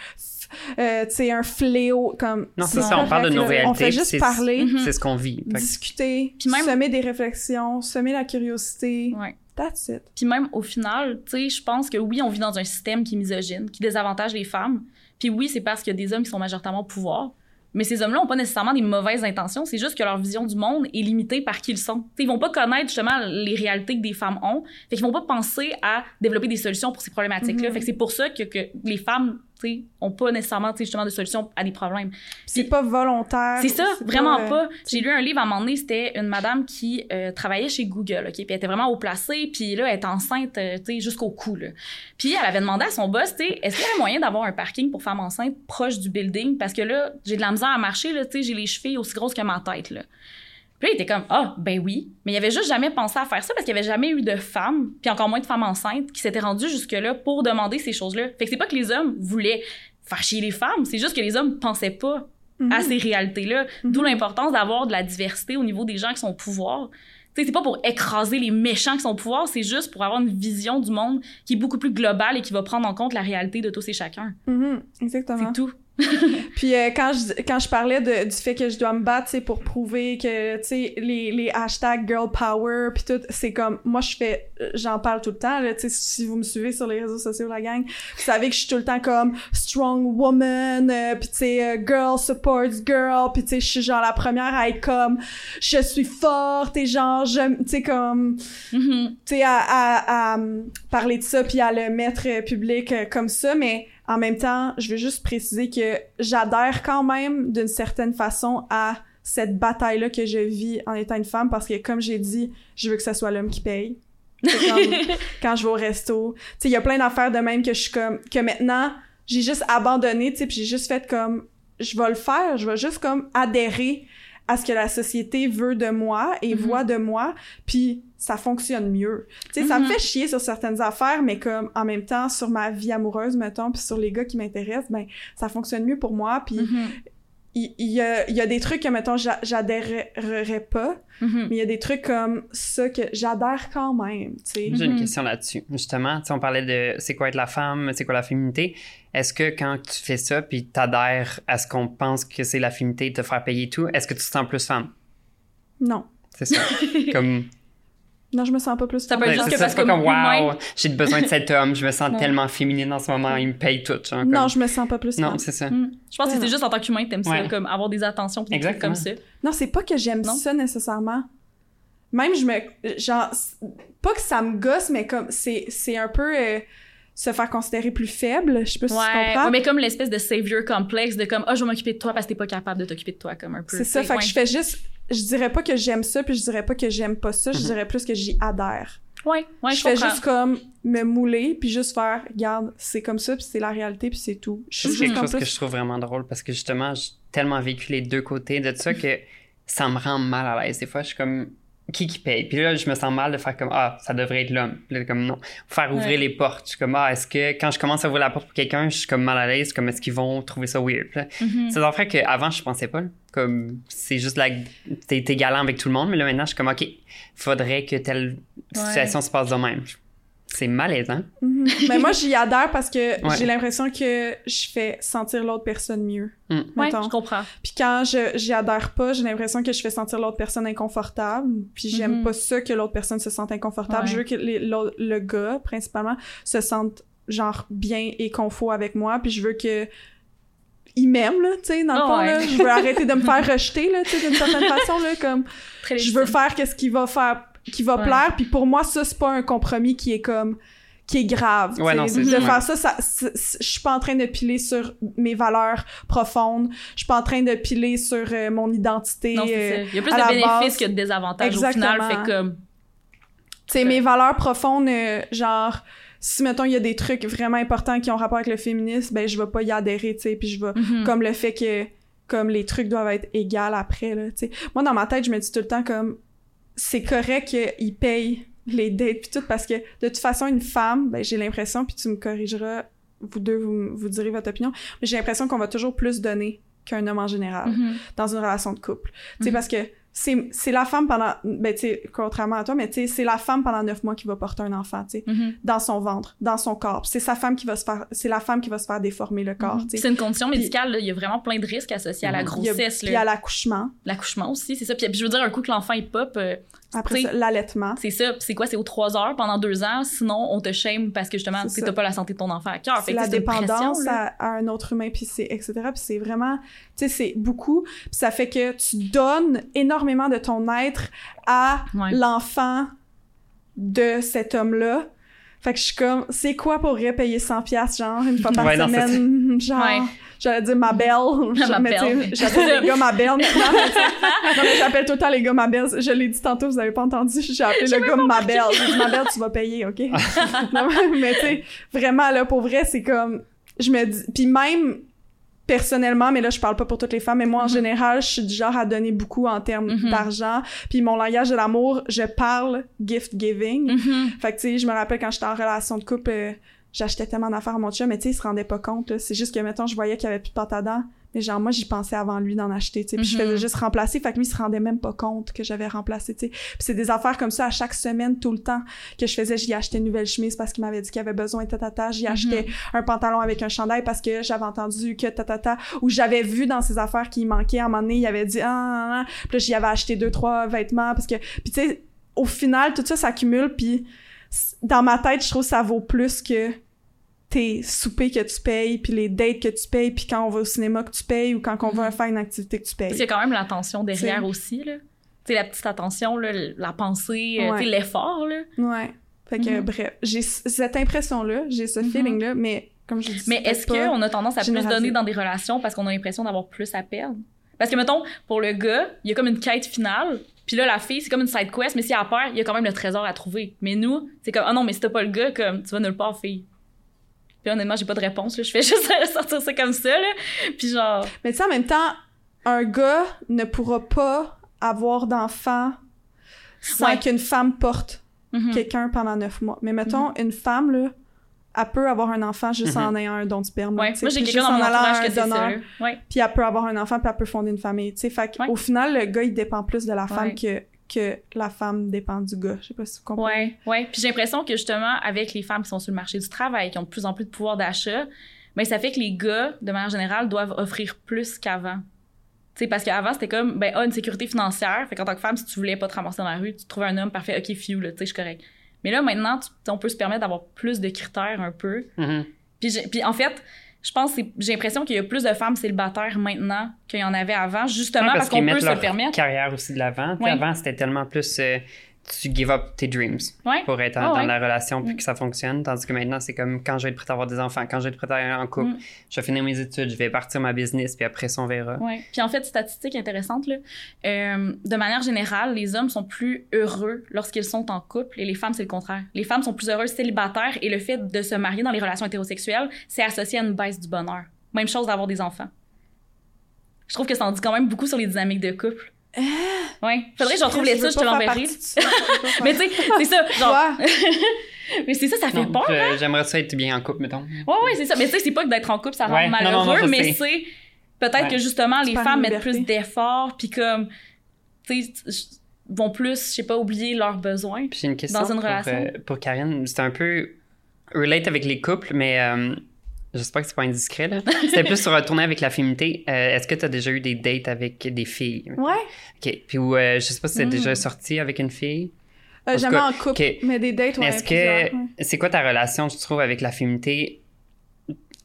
euh, un fléau comme Non, c'est ça, on parle de nos réalités. On fait juste parler, Mhm. C'est ce qu'on vit. Discuter, Puis même- semer des réflexions, semer la curiosité. Ouais. That's it. Puis même au final, tu sais, je pense que oui, on vit dans un système qui est misogyne, qui désavantage les femmes. Puis oui, c'est parce qu'il y a des hommes qui sont majoritairement au pouvoir. Mais ces hommes-là ont pas nécessairement des mauvaises intentions, c'est juste que leur vision du monde est limitée par qui ils sont. T'sais, ils vont pas connaître justement les réalités que des femmes ont, fait qu'ils vont pas penser à développer des solutions pour ces problématiques-là. Mhm. Fait que c'est pour ça que, que les femmes, tu ont pas nécessairement, justement de solutions à des problèmes. C'est pas volontaire. C'est ça, vraiment pas. J'ai lu un livre à un moment donné, c'était une madame qui euh, travaillait chez Google, OK? Puis elle était vraiment haut placée, puis là, elle était enceinte, euh, tu sais, jusqu'au cou, là. Puis elle avait demandé à son boss, tu sais, est-ce qu'il y avait moyen d'avoir un parking pour femmes enceintes proche du building? Parce que là, j'ai de la misère à marcher, là, tu sais, j'ai les chevilles aussi grosses que ma tête, là. Puis là, il était comme, ah, ben oui. Mais il avait juste jamais pensé à faire ça parce qu'il y avait jamais eu de femmes, puis encore moins de femmes enceintes, qui s'étaient rendues jusque-là pour demander ces choses-là. Fait que c'est pas que les hommes voulaient faire chier les femmes, c'est juste que les hommes pensaient pas mhm. à ces réalités-là. Mhm. D'où l'importance d'avoir de la diversité au niveau des gens qui sont au pouvoir. Tu sais, c'est pas pour écraser les méchants qui sont au pouvoir, c'est juste pour avoir une vision du monde qui est beaucoup plus globale et qui va prendre en compte la réalité de tous et chacun. Mhm, Exactement. C'est tout. Puis euh, quand je quand je parlais de, du fait que je dois me battre, pour prouver que tu sais les les hashtags girl power puis tout, c'est comme moi je fais euh, j'en parle tout le temps là, tu sais si vous me suivez sur les réseaux sociaux la gang, vous savez que je suis tout le temps comme strong woman, euh, puis tu sais euh, girl supports girl, puis tu sais je suis genre la première à être comme je suis forte et genre je tu sais comme Mhm. tu sais, à, à, à, hum, parler de ça puis à le mettre euh, public comme ça, mais en même temps, je veux juste préciser que j'adhère quand même d'une certaine façon à cette bataille-là que je vis en étant une femme parce que, comme j'ai dit, je veux que ce soit l'homme qui paye. Comme quand je vais au resto. Tu sais, il y a plein d'affaires de même que je suis comme, que maintenant, j'ai juste abandonné, tu sais, puis j'ai juste fait comme, je vais le faire, je vais juste comme adhérer à ce que la société veut de moi et Mhm. voit de moi, puis ça fonctionne mieux. Tu sais, ça me Mhm. fait chier sur certaines affaires, mais comme en même temps sur ma vie amoureuse mettons, puis sur les gars qui m'intéressent, ben ça fonctionne mieux pour moi, puis Mhm. Il y, a, il y a des trucs que mettons j'a- j'adhérerais pas, Mhm. mais il y a des trucs comme ça que j'adhère quand même, tu sais. J'ai une Mhm. question là-dessus. Justement, on parlait de c'est quoi être la femme, c'est quoi la féminité. Est-ce que quand tu fais ça, puis t'adhères à ce qu'on pense que c'est la féminité, te faire payer tout, est-ce que tu te sens plus femme? Non. C'est ça. comme, Non, je me sens pas plus Ça peut être juste que ça, parce que comme, wow, j'ai besoin de cet homme, je me sens tellement féminine en ce moment, il me paye tout. Genre, comme- Non, je me sens pas plus Non, c'est ça. Mm. Je pense que c'est juste en tant qu'humain que t'aimes ça, Ouais. comme avoir des attentions pis des trucs comme ça. Non, c'est pas que j'aime Non? ça nécessairement. Même je me genre pas que ça me gosse mais comme c'est c'est un peu euh, se faire considérer plus faible, je sais pas si tu Ouais, comprends. ouais, mais comme l'espèce de savior complexe de comme, ah, je vais m'occuper de toi parce que t'es pas capable de t'occuper de toi, comme un peu. c'est ça, fait que je fais juste je dirais pas que j'aime ça puis je dirais pas que j'aime pas ça, je Mhm. dirais plus que j'y adhère. Ouais, ouais, je je, fais comprends. juste comme me mouler puis juste faire regarde, c'est comme ça puis c'est la réalité puis c'est tout. C'est juste quelque chose que je trouve vraiment drôle parce que justement, j'ai tellement vécu les deux côtés de ça que ça me rend mal à l'aise. Des fois, je suis comme, qui qui paye? Puis là, je me sens mal de faire comme, ah, ça devrait être l'homme. Puis là, comme, non. Faire ouvrir Ouais. les portes. Je suis comme, ah, est-ce que quand je commence à ouvrir la porte pour quelqu'un, je suis comme mal à l'aise, comme, est-ce qu'ils vont trouver ça weird? Mhm. C'est des affaires qu'avant, je pensais pas. là. Comme, c'est juste la. T'es t'es galant avec tout le monde, mais là, maintenant, je suis comme, OK, faudrait que telle situation se passe de même. C'est malaisant. Mhm. mais moi j'y adhère parce que Ouais. j'ai l'impression que je fais sentir l'autre personne mieux. Mm. Ouais, je comprends. Puis quand je j'y adhère pas, j'ai l'impression que je fais sentir l'autre personne inconfortable. Puis j'aime Mhm. pas ça que l'autre personne se sente inconfortable. Ouais. Je veux que les- le gars, principalement, se sente genre bien et confort avec moi. Puis je veux que il m'aime là, tu sais, dans le Ah fond ouais. là. Je veux arrêter de me faire rejeter là, tu sais, d'une certaine façon là, comme Très je veux faire qu'est-ce qui va faire, qui va Ouais. plaire. Puis pour moi, ça c'est pas un compromis qui est comme qui est grave. Ouais, non, c'est- de ouais. faire ça, ça je suis pas en train de piler sur mes valeurs profondes. Je suis pas en train de piler sur euh, mon identité. Non, euh, c'est ça. Il y a plus de bénéfices base- que de désavantages au Exactement. final. Fait comme. tu sais, mes valeurs profondes, euh, genre, si, mettons, il y a des trucs vraiment importants qui ont rapport avec le féminisme, ben, je vais pas y adhérer, tu sais, puis je vais... Mhm. Comme le fait que, comme, les trucs doivent être égaux après, là, tu sais. Moi, dans ma tête, je me dis tout le temps, comme, c'est correct qu'ils payent les dates puis tout, parce que, de toute façon, une femme, ben, j'ai l'impression, puis tu me corrigeras, vous deux, vous, direz votre opinion, mais j'ai l'impression qu'on va toujours plus donner qu'un homme en général Mhm. dans une relation de couple. Tu sais, Mhm. parce que c'est c'est la femme pendant... Ben, tu sais, contrairement à toi, mais tu sais, c'est la femme pendant neuf mois qui va porter un enfant, tu sais, Mhm. dans son ventre, dans son corps. C'est sa femme qui va se faire... C'est la femme qui va se faire déformer le corps, Mhm. sais. C'est une condition médicale, il y a vraiment plein de risques associés à la. Il y a- grossesse, Puis à l'accouchement, l'accouchement aussi, c'est ça. Puis, puis je veux dire, un coup que l'enfant il pop, euh, après l'allaitement. c'est ça. C'est quoi? C'est aux trois heures pendant deux ans. Sinon, on te shame parce que justement, tu t'as pas la santé de ton enfant à cœur. C'est Fait que la dépendance à, à un autre humain, puis c'est etc. Puis c'est vraiment, tu sais, c'est beaucoup. Puis ça fait que tu donnes énormément de ton être à Ouais. l'enfant de cet homme-là. Fait que je suis comme, c'est quoi pour payer 100 pièces genre une fois par Ouais, non, semaine, genre, Ouais. J'allais dire ma belle, Ma j'appelle les gars ma belle maintenant, non mais j'appelle tout le temps les gars ma belle, je l'ai dit tantôt, vous avez pas entendu, j'ai appelé le gars ma belle, j'ai dit ma belle, tu vas payer, ok? Non, mais tu sais, vraiment là, pour vrai, c'est comme, je me dis, puis même personnellement, mais là je parle pas pour toutes les femmes, mais moi en Mhm. général, je suis du genre à donner beaucoup en termes Mhm. d'argent, puis mon langage de l'amour, je parle gift giving. Mhm. Fait que tu sais, je me rappelle quand j'étais en relation de couple, euh, j'achetais tellement d'affaires à mon chum, mais tu sais, il se rendait pas compte. là. C'est juste que mettons, je voyais qu'il y avait plus de pâte à dents, mais genre moi j'y pensais avant lui d'en acheter, tu sais, puis je Mhm. faisais juste remplacer, fait que lui il se rendait même pas compte que j'avais remplacé, tu sais. Puis c'est des affaires comme ça à chaque semaine tout le temps que je faisais, j'y achetais une nouvelle chemise parce qu'il m'avait dit qu'il avait besoin de tatata, j'y Mhm. achetais un pantalon avec un chandail parce que j'avais entendu que tatata ou j'avais vu dans ses affaires qu'il manquait à un moment donné, il avait dit ah, ah, ah. puis là j'y avais acheté deux trois vêtements parce que puis tu sais au final tout ça s'accumule puis dans ma tête je trouve que ça vaut plus que tes soupers que tu payes puis les dates que tu payes puis quand on va au cinéma que tu payes ou quand on va Mhm. faire une activité que tu Parce qu'il y payes a quand même l'attention derrière T'sais. aussi, là. Tu sais, la petite attention, là, la pensée, euh, Ouais. l'effort, là. ouais fait que Mhm. bref j'ai cette impression là j'ai ce Mhm. feeling là mais comme je dis Mais est-ce qu'on a tendance à plus donner dans des relations parce qu'on a l'impression d'avoir plus à perdre? Parce que, mettons, pour le gars, il y a comme une quête finale, puis là, la fille, c'est comme une side quest, mais si elle perd, il y a quand même le trésor à trouver. Mais nous, c'est comme, ah non, mais si t'as pas le gars, comme, tu vas nulle part, fille. Puis honnêtement, j'ai pas de réponse, là. Je fais juste sortir ça comme ça, là. Puis genre, mais tu sais en même temps un gars ne pourra pas avoir d'enfant sans Ouais. qu'une femme porte Mhm. quelqu'un pendant neuf mois. Mais mettons, une femme, là, elle peut avoir un enfant juste Mhm. en ayant un don de sperme. Ouais. Moi, j'ai quelqu'un dans mon entourage que donneur. Ouais. Puis elle peut avoir un enfant, puis elle peut fonder une famille. Tu sais, fait Ouais. au final, le gars, il dépend plus de la femme que, que la femme dépend du gars. Je sais pas si vous comprenez. Ouais, ouais. Puis j'ai l'impression que justement, avec les femmes qui sont sur le marché du travail, qui ont de plus en plus de pouvoir d'achat, mais ça fait que les gars, de manière générale, doivent offrir plus qu'avant. Tu sais, parce qu'avant, c'était comme, ben, ah, une sécurité financière. Fait qu'en tant que femme, si tu voulais pas te ramasser dans la rue, tu trouvais un homme parfait, ok, few, là, tu sais, je suis correct. Mais là, maintenant, tu- on peut se permettre d'avoir plus de critères un peu. Mhm. Puis, en fait, je pense j'ai l'impression qu'il y a plus de femmes célibataires maintenant qu'il y en avait avant, justement Ouais, parce, qu'on peut se le permettre. carrière aussi de l'avant. Ouais. Avant, c'était tellement plus euh, tu give up tes dreams Ouais. pour être en- Ah dans ouais. la relation puis Mm. que ça fonctionne. Tandis que maintenant, c'est comme quand je vais être prête à avoir des enfants, quand je vais être prête à aller en couple, Mm. je vais finir mes études, je vais partir ma business, puis après, ça, on verra. Ouais. Puis en fait, statistique intéressante, là, euh, de manière générale, les hommes sont plus heureux lorsqu'ils sont en couple et les femmes, c'est le contraire. Les femmes sont plus heureuses célibataires et le fait de se marier dans les relations hétérosexuelles, c'est associé à une baisse du bonheur. Même chose d'avoir des enfants. Je trouve que ça en dit quand même beaucoup sur les dynamiques de couple. Ouais. Faudrait que je retrouve veux l'étude, je te l'enverrai. Mais tu sais, c'est ça. Genre, mais c'est ça, ça fait Non, peur. je- J'aimerais ça être bien en couple, mettons. Ouais, ouais, c'est ça. Mais tu sais, c'est pas que d'être en couple, ça rend Ouais, non, non, non, malheureux, mais c'est peut-être Ouais. que justement, les femmes mettent plus d'efforts, puis comme, tu sais, vont plus, je sais pas, oublier leurs besoins. Puis j'ai une question Dans une pour, relation. euh, pour Karine. C'est un peu relate avec les couples, mais euh, j'espère que c'est pas indiscret. là. C'était plus sur retourner avec la féminité. Euh, Est-ce que tu as déjà eu des dates avec des filles? ouais. OK. Puis euh, je sais pas si t'es Mm. déjà sorti avec une fille. Euh, En jamais cas, en couple, mais des dates, ouais. Est-ce que ouais. c'est quoi ta relation, je trouve, avec la féminité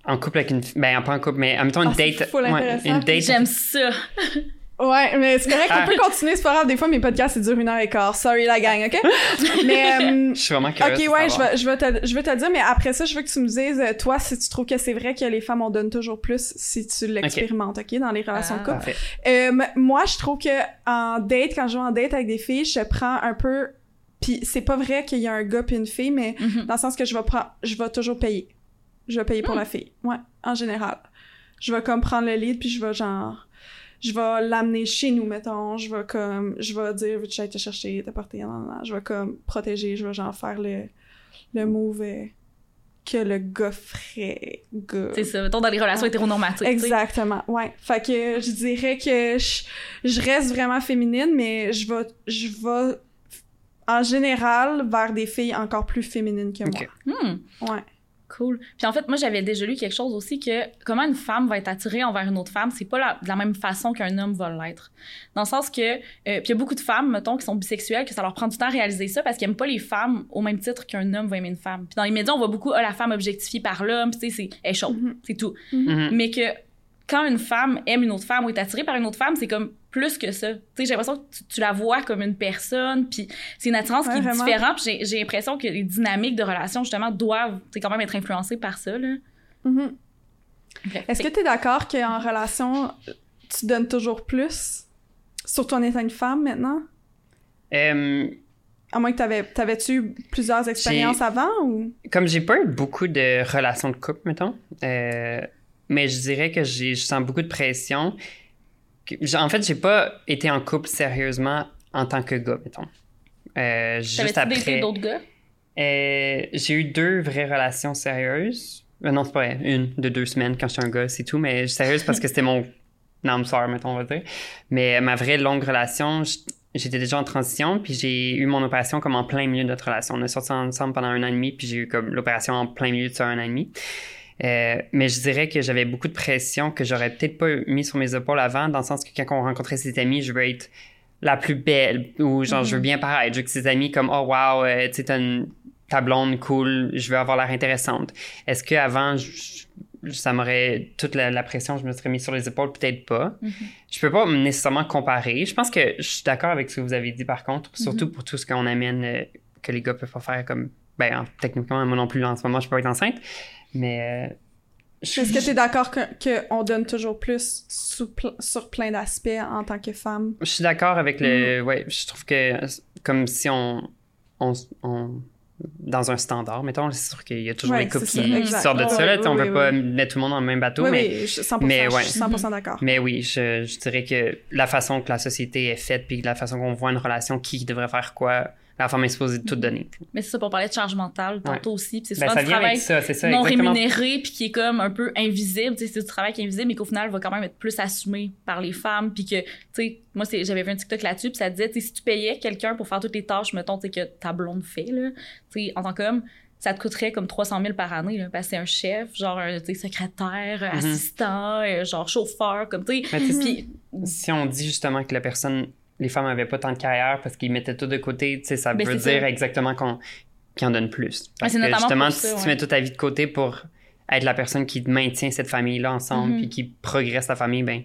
en couple avec une fille? Ben, pas en couple, mais en même temps, une Ah, date. ouais, une date. J'aime ça. Ouais, mais c'est correct, Ah. on peut continuer, c'est pas grave. Des fois, mes podcasts, ils durent une heure et quart. Sorry, la gang, OK? mais, euh, Je suis vraiment OK, curieuse. de ouais, je vais, je, vais te, je vais te dire, mais après ça, je veux que tu me dises, euh, toi, si tu trouves que c'est vrai que les femmes en donnent toujours plus si tu l'expérimentes, OK, dans les relations de Ah. couple. Parfait. Euh, moi, je trouve que en date, quand je vais en date avec des filles, je prends un peu... Puis c'est pas vrai qu'il y a un gars puis une fille, mais Mhm. dans le sens que je vais prendre... Je vais toujours payer. Je vais payer pour Hmm. la fille. Ouais, en général. Je vais comme prendre le lead, puis je vais genre... Je vais l'amener chez nous, mettons. Je vais comme... Je vais dire, veux-tu j'aille te chercher, t'apporter... Je vais comme protéger. Je vais genre faire le, le move euh, que le gars ferait. Gars. C'est ça, mettons dans les relations hétéronormatives. Exactement, ouais. Fait que je dirais que je, je reste vraiment féminine, mais je vais, je vais en général vers des filles encore plus féminines que Ok. Hmm. moi. Ouais. Cool. Puis en fait, moi, j'avais déjà lu quelque chose aussi que comment une femme va être attirée envers une autre femme, c'est pas la, de la même façon qu'un homme va l'être. Dans le sens que, euh, puis il y a beaucoup de femmes, mettons, qui sont bisexuelles, que ça leur prend du temps à réaliser ça parce qu'ils aiment pas les femmes au même titre qu'un homme va aimer une femme. Puis dans les médias, on voit beaucoup, ah, la femme objectifiée par l'homme, puis tu sais, c'est, elle est chaude, Mhm. c'est tout. Mhm. Mais que quand une femme aime une autre femme ou est attirée par une autre femme, c'est comme plus que ça. Tu sais, j'ai l'impression que tu, tu la vois comme une personne, puis c'est une attirance Ouais, qui est vraiment. différente. J'ai, j'ai l'impression que les dynamiques de relation, justement, doivent quand même être influencées par ça. Là. Mhm. Bref, Est-ce que tu es d'accord qu'en relation, tu donnes toujours plus? Surtout en étant une femme maintenant? Euh, À moins que t'avais, t'avais-tu eu plusieurs expériences avant ou? comme j'ai pas eu beaucoup de relations de couple, mettons, euh, mais je dirais que je sens beaucoup de pression. En fait, j'ai pas été en couple sérieusement en tant que gars, mettons. Euh, juste après. d'autres gars? Euh, j'ai eu deux vraies relations sérieuses. Euh, non, c'est pas vrai. Une de deux semaines quand j'étais un gars, c'est tout. Mais sérieuse parce que c'était mon âme sœur, mettons, on va dire. Mais euh, ma vraie longue relation, j'étais déjà en transition, puis j'ai eu mon opération comme en plein milieu de notre relation. On a sorti ensemble pendant un an et demi, puis j'ai eu comme l'opération en plein milieu de ça un an et demi. Euh, mais je dirais que j'avais beaucoup de pression que j'aurais peut-être pas mis sur mes épaules avant, dans le sens que quand on rencontrait ses amis, je veux être la plus belle, ou genre, je veux bien paraître. Je veux que ses amis, comme, oh wow, euh, tu sais, t'as une ta blonde cool, je veux avoir l'air intéressante. Est-ce qu'avant, ça m'aurait toute la, la pression, je me serais mis sur les épaules, peut-être pas. Mhm. Je peux pas nécessairement comparer. Je pense que je suis d'accord avec ce que vous avez dit par contre, Mhm. surtout pour tout ce qu'on amène euh, que les gars peuvent pas faire comme ben en- techniquement moi non plus en ce moment je peux pas être enceinte, mais euh, Est-ce que tu es d'accord que, que on donne toujours plus sous sur plein d'aspects en tant que femme? Je suis d'accord avec le. Mm. Ouais, je trouve que comme si on. on, on dans un standard. Mettons, c'est sûr qu'il y a toujours Ouais, des couples ça, qui sortent de ça. Là, Tu sais, on oui, veut oui, pas oui. mettre tout le monde dans le même bateau, mais, oui, je- 100%, mais ouais. je suis 100% d'accord. mais oui, je, je dirais que la façon que la société est faite, puis la façon qu'on voit une relation, qui devrait faire quoi, la femme est supposée de tout donner. Mais c'est ça pour parler de charge mentale tantôt aussi. Puis c'est Ben, souvent ça du travail ça, c'est ça, non exactement. rémunéré puis qui est comme un peu invisible. C'est du travail qui est invisible mais qu'au final va quand même être plus assumé par les femmes. Puis que, tu sais, moi j'avais vu un TikTok là-dessus puis ça disait, si tu payais quelqu'un pour faire toutes les tâches, mettons, tu sais, que ta blonde fait, là, tu sais, en tant qu'homme, ça te coûterait comme 300 000 par année, là, parce que c'est un chef, genre, un, tu sais, secrétaire, Mhm. assistant, euh, genre chauffeur, comme, tu sais. Sais, Puis, si on dit justement que la personne, les femmes avaient pas tant de carrière parce qu'ils mettaient tout de côté, tu sais, ça Ben, veut dire ça. exactement qu'on qu'ils en donnent plus. Parce c'est que notamment justement, ça, si ouais. tu mets toute ta vie de côté pour être la personne qui maintient cette famille-là ensemble Mhm. puis qui progresse la famille, ben,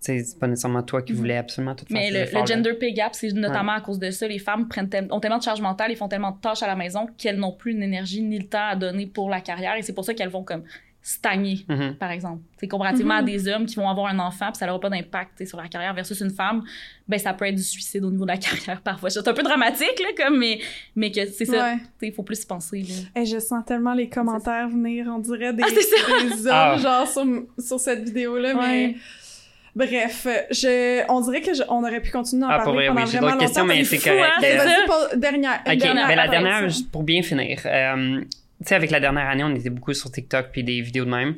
c'est pas nécessairement toi qui Mhm. voulais absolument tout faire Mais le, gender pay gap, c'est notamment à cause de ça. Les femmes prennent ont tellement de charge mentale, ils font tellement de tâches à la maison qu'elles n'ont plus l'énergie ni le temps à donner pour la carrière. Et c'est pour ça qu'elles vont comme stagner, Mhm. par exemple. C'est comparativement à Mhm. des hommes qui vont avoir un enfant puis ça n'aura pas d'impact sur la carrière versus une femme, ben ça peut être du suicide au niveau de la carrière parfois. C'est un peu dramatique là, comme mais mais que c'est ça. Ouais. Tu sais, Il faut plus y penser. Là. Et je sens tellement les commentaires venir, on dirait des, Ah, des hommes, Ah. genre, sur, sur cette vidéo-là, mais... Bref, je, on dirait que je- on aurait pu continuer à en Ah, pour parler vrai, pendant oui, j'ai vraiment d'autres questions, longtemps. mais c'est correct. hein, Mais c'est Euh, dernière. dernière la dernière, pour bien finir, euh, tu sais, avec la dernière année, on était beaucoup sur TikTok puis des vidéos de même.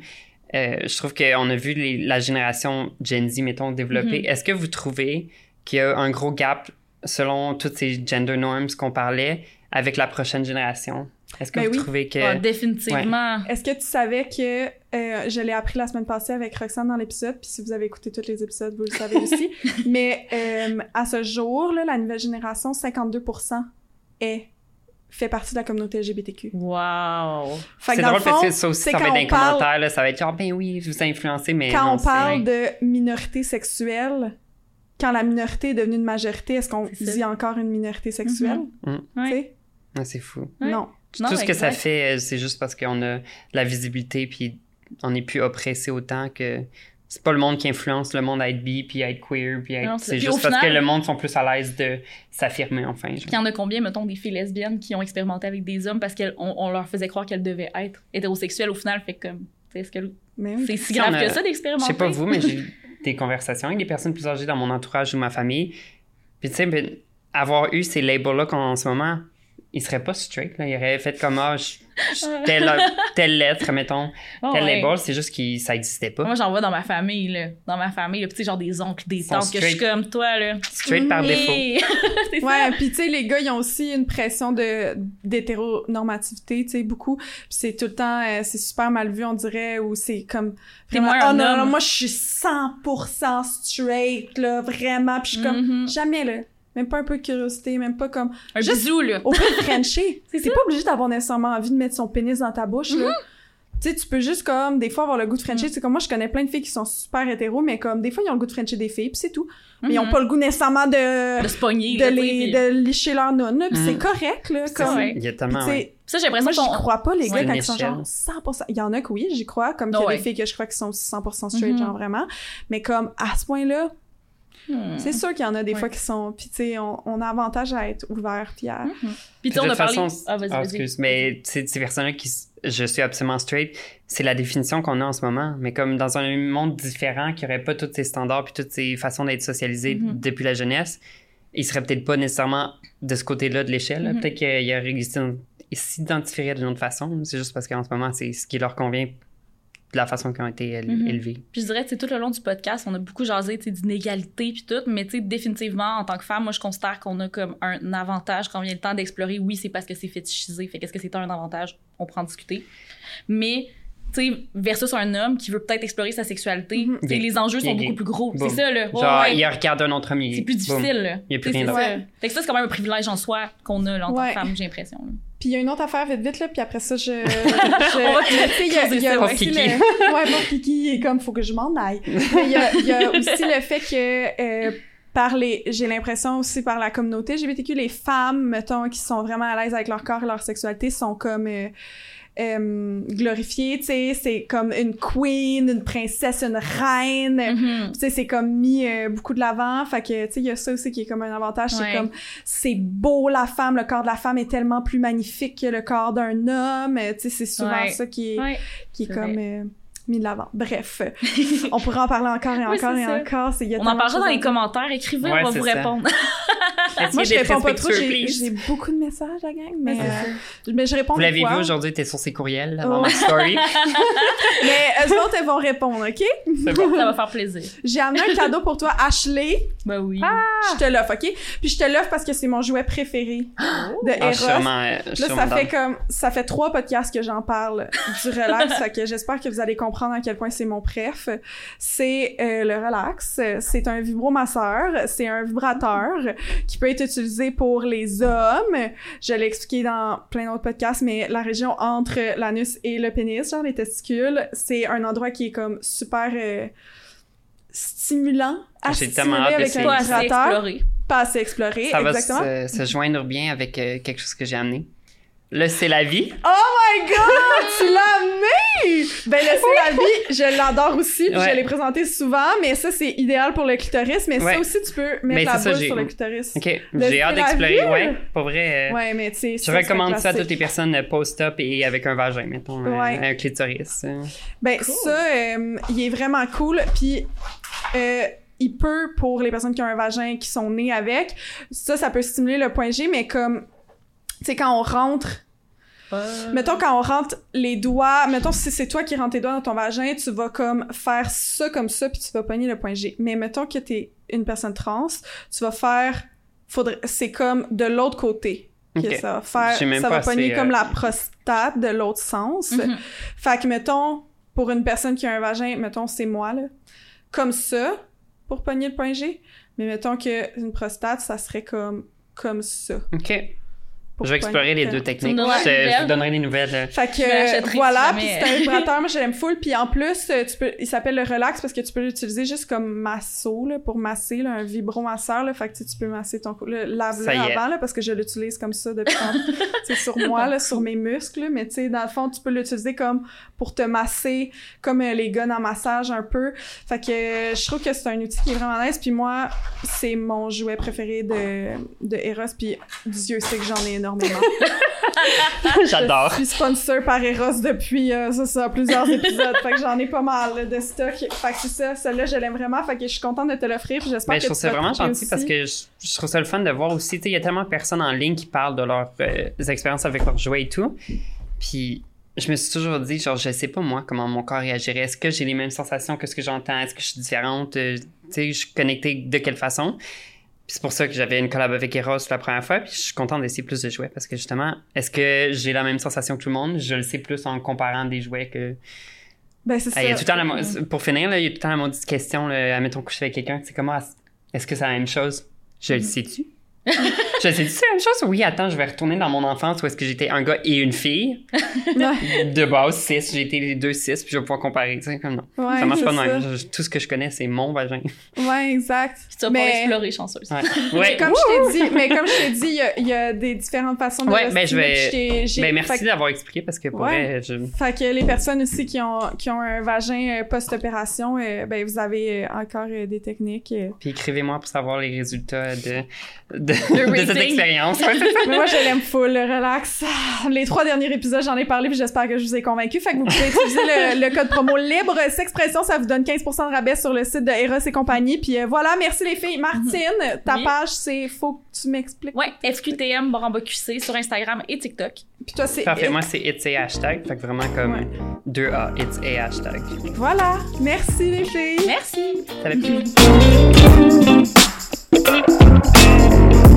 Euh, je trouve qu'on a vu les- la génération Gen Z, mettons, développer. Mhm. Est-ce que vous trouvez qu'il y a un gros gap selon toutes ces gender norms qu'on parlait avec la prochaine génération? Est-ce que Ben vous oui. trouvez que... Ah, définitivement. Est-ce que tu savais que euh, je l'ai appris la semaine passée avec Roxane dans l'épisode, puis si vous avez écouté tous les épisodes, vous le savez aussi. Mais euh, à ce jour, là, la nouvelle génération, 52% est fait partie de la communauté LGBTQ. Wow. C'est drôle fond, parce que ça aussi, ça va quand être dans on les parle- commentaires, là, ça va être genre, ben oui, je vous ai influencé, mais quand non, on c'est- parle de minorité sexuelle, quand la minorité est devenue une majorité, est-ce qu'on C'est ça. dit encore une minorité sexuelle? Mhm. Ah, c'est fou. Non. Non, Tout ce que ça fait, euh, c'est juste parce qu'on a de la visibilité, puis on n'est plus oppressé autant que c'est pas le monde qui influence le monde à être bi, puis à être queer, puis à être- c'est- juste parce final- que le monde sont plus à l'aise de s'affirmer enfin. genre. Puis il y en a combien, mettons, des filles lesbiennes qui ont expérimenté avec des hommes parce qu'on on leur faisait croire qu'elles devaient être hétérosexuelles au final, fait comme, est-ce que oui. c'est si grave a- que ça Je d'expérimenter? sais pas vous, mais j'ai eu des conversations avec des personnes plus âgées dans mon entourage ou ma famille. Puis tu sais, ben, avoir eu ces labels-là qu'en ce moment, ils seraient pas straight. Là. Ils auraient fait comme, ah, je- je- telle, telle lettre, mettons, Ah tel ouais. label, c'est juste que ça existait pas. Moi, j'en vois dans ma famille, là. Dans ma famille, là, puis tu sais, genre des oncles, des tantes, que je suis comme toi, là. Straight par défaut. Ouais, puis tu sais, les gars, ils ont aussi une pression de d'hétéronormativité, tu sais, beaucoup. Puis c'est tout le temps, euh, c'est super mal vu, on dirait, ou c'est comme... T'es vraiment, moins oh non, non, moi, je suis 100% straight, là, vraiment. Puis je suis comme, Mhm. jamais, là. Même pas un peu de curiosité, même pas comme... Un Juste- bisou, là. Au pire, Frencher. C'est pas obligé d'avoir nécessairement envie de mettre son pénis dans ta bouche, là. Tu sais, tu peux juste comme, des fois, avoir le goût de Frencher. C'est comme moi, je connais plein de filles qui sont super hétéros, mais comme, des fois, ils ont le goût de Frencher des filles, puis c'est tout. Mais ils ont Mhm. pas le goût nécessairement de... De se pogner, de, les, de licher leur nonne, là, puis c'est correct, là, C'est comme... ça. ouais. Il y a tellement. tu sais, Ça, j'ai l'impression moi, j'y crois pas, les gars, quand ils sont genre 100%... Il y en a que oui, j'y crois, comme qu'il y a Ouais. des filles que je crois qui sont 100% straight, Mhm. genre vraiment. Mais comme, à ce point-là, Hmm. c'est sûr qu'il y en a des Ouais. fois qui sont... Puis, tu sais, on, on a avantage à être ouvert, puis à... Mhm. Puis tu De sais, on a toute parlé... façon, Ah, vas-y, ah, vas-y. excuse, mais c'est ces personnes-là qui, je suis absolument straight, c'est la définition qu'on a en ce moment. Mais comme dans un monde différent, qui aurait pas tous ces standards puis toutes ces façons d'être socialisé Mhm. depuis la jeunesse, ils seraient peut-être pas nécessairement de ce côté-là de l'échelle. Mm-hmm. Peut-être qu'ils s'identifieraient d'une autre façon. C'est juste parce qu'en ce moment, c'est ce qui leur convient de la façon qu'ils ont été éle- Mhm. élevés. Puis je dirais, tu sais, tout le long du podcast, on a beaucoup jasé, tu sais, d'inégalité puis tout, mais tu sais, définitivement, en tant que femme, moi, je considère qu'on a comme un avantage quand vient le temps d'explorer. Oui, c'est parce que c'est fétichisé, fait qu'est-ce que c'est un avantage? On prend en discuter. Mais, tu sais, versus un homme qui veut peut-être explorer sa sexualité, Mhm. tu sais, Gay. les enjeux sont beaucoup plus gros. C'est ça, là. Ouais, Genre, ouais. il regarde un autre il- C'est plus difficile, là. Il y a plus rien ça. Fait que ça, c'est quand même un privilège en soi qu'on a, là, en tant que femme, j'ai l'impression. Puis il y a une autre affaire vite vite là, puis après ça je, je- il y a, y aussi le ouais bon Kiki il est comme faut que je m'en aille. Mais il y a, il y a aussi le fait que euh, par les j'ai l'impression aussi par la communauté LGBTQ les femmes mettons qui sont vraiment à l'aise avec leur corps et leur sexualité sont comme euh, euh, glorifié, tu sais, c'est comme une queen, une princesse, une reine. Mhm. Tu sais, c'est comme mis euh, beaucoup de l'avant. Fait que, tu sais, il y a ça aussi qui est comme un avantage. Ouais. C'est comme, c'est beau la femme, le corps de la femme est tellement plus magnifique que le corps d'un homme. Tu sais, c'est souvent Ouais. ça qui est, Ouais. qui est c'est comme euh, mis de l'avant. Bref, on pourrait en parler encore et encore et ça. encore. c'est- il y a On en parlera dans les commentaires. Écrivez, Ouais, on va vous ça. répondre. Moi, je réponds pas trop. J'ai beaucoup de messages, la gang, mais, euh, mais je réponds Vous l'avez vu aujourd'hui, t'es sur ses courriels dans Oh. ma story. Mais eux autres, elles vont répondre, OK? C'est bon. Ça va faire plaisir. J'ai amené un cadeau pour toi, Ashley. Ben oui. Je te l'offre, OK? Puis je te l'offre parce que c'est mon jouet préféré de Ah, Eros. je suis sûrement, euh, Là, sûrement ça fait comme ça fait trois podcasts que j'en parle du relax, fait que j'espère que vous allez comprendre à quel point c'est mon préf. C'est euh, le relax, c'est un vibromasseur, c'est un vibrateur qui peut être utilisé pour les hommes. Je l'ai expliqué dans plein d'autres podcasts, mais la région entre l'anus et le pénis, genre les testicules, c'est un endroit qui est comme super euh, stimulant à stimuler avec un Pas assez vibrateur, exploré. pas assez exploré, Ça va se, se joindre bien avec euh, quelque chose que j'ai amené. C'est la vie. Oh my god, tu l'as amené! Ben le c'est la vie, je l'adore aussi, puis Ouais. je l'ai présenté souvent, mais ça c'est idéal pour le clitoris, mais Ouais. ça aussi tu peux mettre Mais la j'ai- sur le clitoris. Ok, j'ai hâte d'explorer. Ouais, pour vrai. euh, Ouais, mais tu sais, Je recommande ça à toutes les personnes euh, post-up et avec un vagin, mettons, euh, un clitoris. euh. Ben Cool. ça, il est vraiment cool, puis il peut pour les personnes qui ont un vagin qui sont nées avec, ça ça peut stimuler le point G, mais comme tu sais quand on rentre Mettons, quand on rentre les doigts, mettons, si c'est toi qui rentres tes doigts dans ton vagin, tu vas comme faire ça comme ça, puis tu vas pogner le point G. Mais mettons que t'es une personne trans, tu vas faire, faudrait, c'est comme de l'autre côté. Que Ok. ça va faire, J'ai même ça pas va pogner comme euh, la prostate de l'autre sens. Mhm. Fait que, mettons, pour une personne qui a un vagin, mettons, c'est moi, là, comme ça, pour pogner le point G. Mais mettons que une prostate, ça serait comme, comme ça. Ok. Pour Je vais explorer les deux techniques. Je, vous donnerai des nouvelles. euh. Fait que Je voilà, puis c'est un vibrateur, moi je l'aime full, puis en plus euh, tu peux, il s'appelle le relax parce que tu peux l'utiliser juste comme masso là, pour masser là, un vibromasseur là, fait que tu peux masser ton cou, le lave-le avant là parce que je l'utilise comme ça depuis quand, tu sais, sur moi là, sur mes muscles, là, mais tu sais dans le fond tu peux l'utiliser comme pour te masser comme euh, les gars en massage un peu. Fait que euh, je trouve que c'est un outil qui est vraiment nice, puis moi c'est mon jouet préféré de de Eros, puis Dieu sait que j'en ai énormément. J'adore. Je suis sponsor par Eros depuis, euh, ça, ça, plusieurs épisodes. fait que j'en ai pas mal là, de stock. Fait que c'est ça, celle-là, je l'aime vraiment. Fait que je suis contente de te l'offrir. J'espère Ben, que je trouve ça vraiment gentil aussi. parce que je, je trouve ça le fun de voir aussi, tu il y a tellement de personnes en ligne qui parlent de leurs euh, expériences avec leurs jouets et tout. Puis je me suis toujours dit, genre, je sais pas moi comment mon corps réagirait. Est-ce que j'ai les mêmes sensations que ce que j'entends? Est-ce que je suis différente? Euh, tu sais, je suis connectée de quelle façon? Puis c'est pour ça que j'avais une collab avec Eros la première fois. Puis je suis contente d'essayer plus de jouets parce que justement, est-ce que j'ai la même sensation que tout le monde? Je le sais plus en comparant des jouets que. Ben, c'est ça. Ah, il y a tout le temps la mo- Pour finir, là, il y a tout le temps la maudite question, là, admettons coucher avec quelqu'un, c'est comment, est-ce que c'est la même chose? Je le sais-tu? je le sais-tu, c'est la même chose? Oui, attends, je vais retourner dans mon enfance où est-ce que j'étais un gars et une fille. De base, 6, j'ai été les deux 6, puis je vais pouvoir comparer, tu sais, comme non. ouais, ça marche pas de même. Je- tout ce que je connais, c'est mon vagin. Ouais, exact. Puis tu vas Mais- explorer, chanceuse. Ouais. Mais Ouais. comme je t'ai dit, mais comme je t'ai dit, il y a, il y a des différentes façons de Ouais, ben, je vais- Ben, merci fait, d'avoir expliqué parce que pour Ouais. vrai, je... fait que les personnes aussi qui ont, qui ont un vagin euh, post-opération, euh, ben, vous avez euh, encore euh, des techniques. euh. Puis écrivez-moi pour savoir les résultats de, de, de rating. cette expérience. Ouais, c'est ça. Mais moi, je l'aime full, le relax. Les trois derniers épisodes, j'en ai parlé, puis j'espère que je vous ai convaincu. Fait que vous pouvez utiliser le, le code promo libre Sexpression, ça vous donne 15% de rabais sur le site de Eros et compagnie. Puis euh, voilà, merci les filles. Martine, ta Oui. page, c'est faut que tu m'expliques. Ouais, FQTM Baramba QC sur Instagram et TikTok. Puis toi, c'est Parfait, moi c'est it's a hashtag, fait que vraiment comme Ouais. 2A, it's a hashtag. Voilà, merci les filles. Merci! Ça.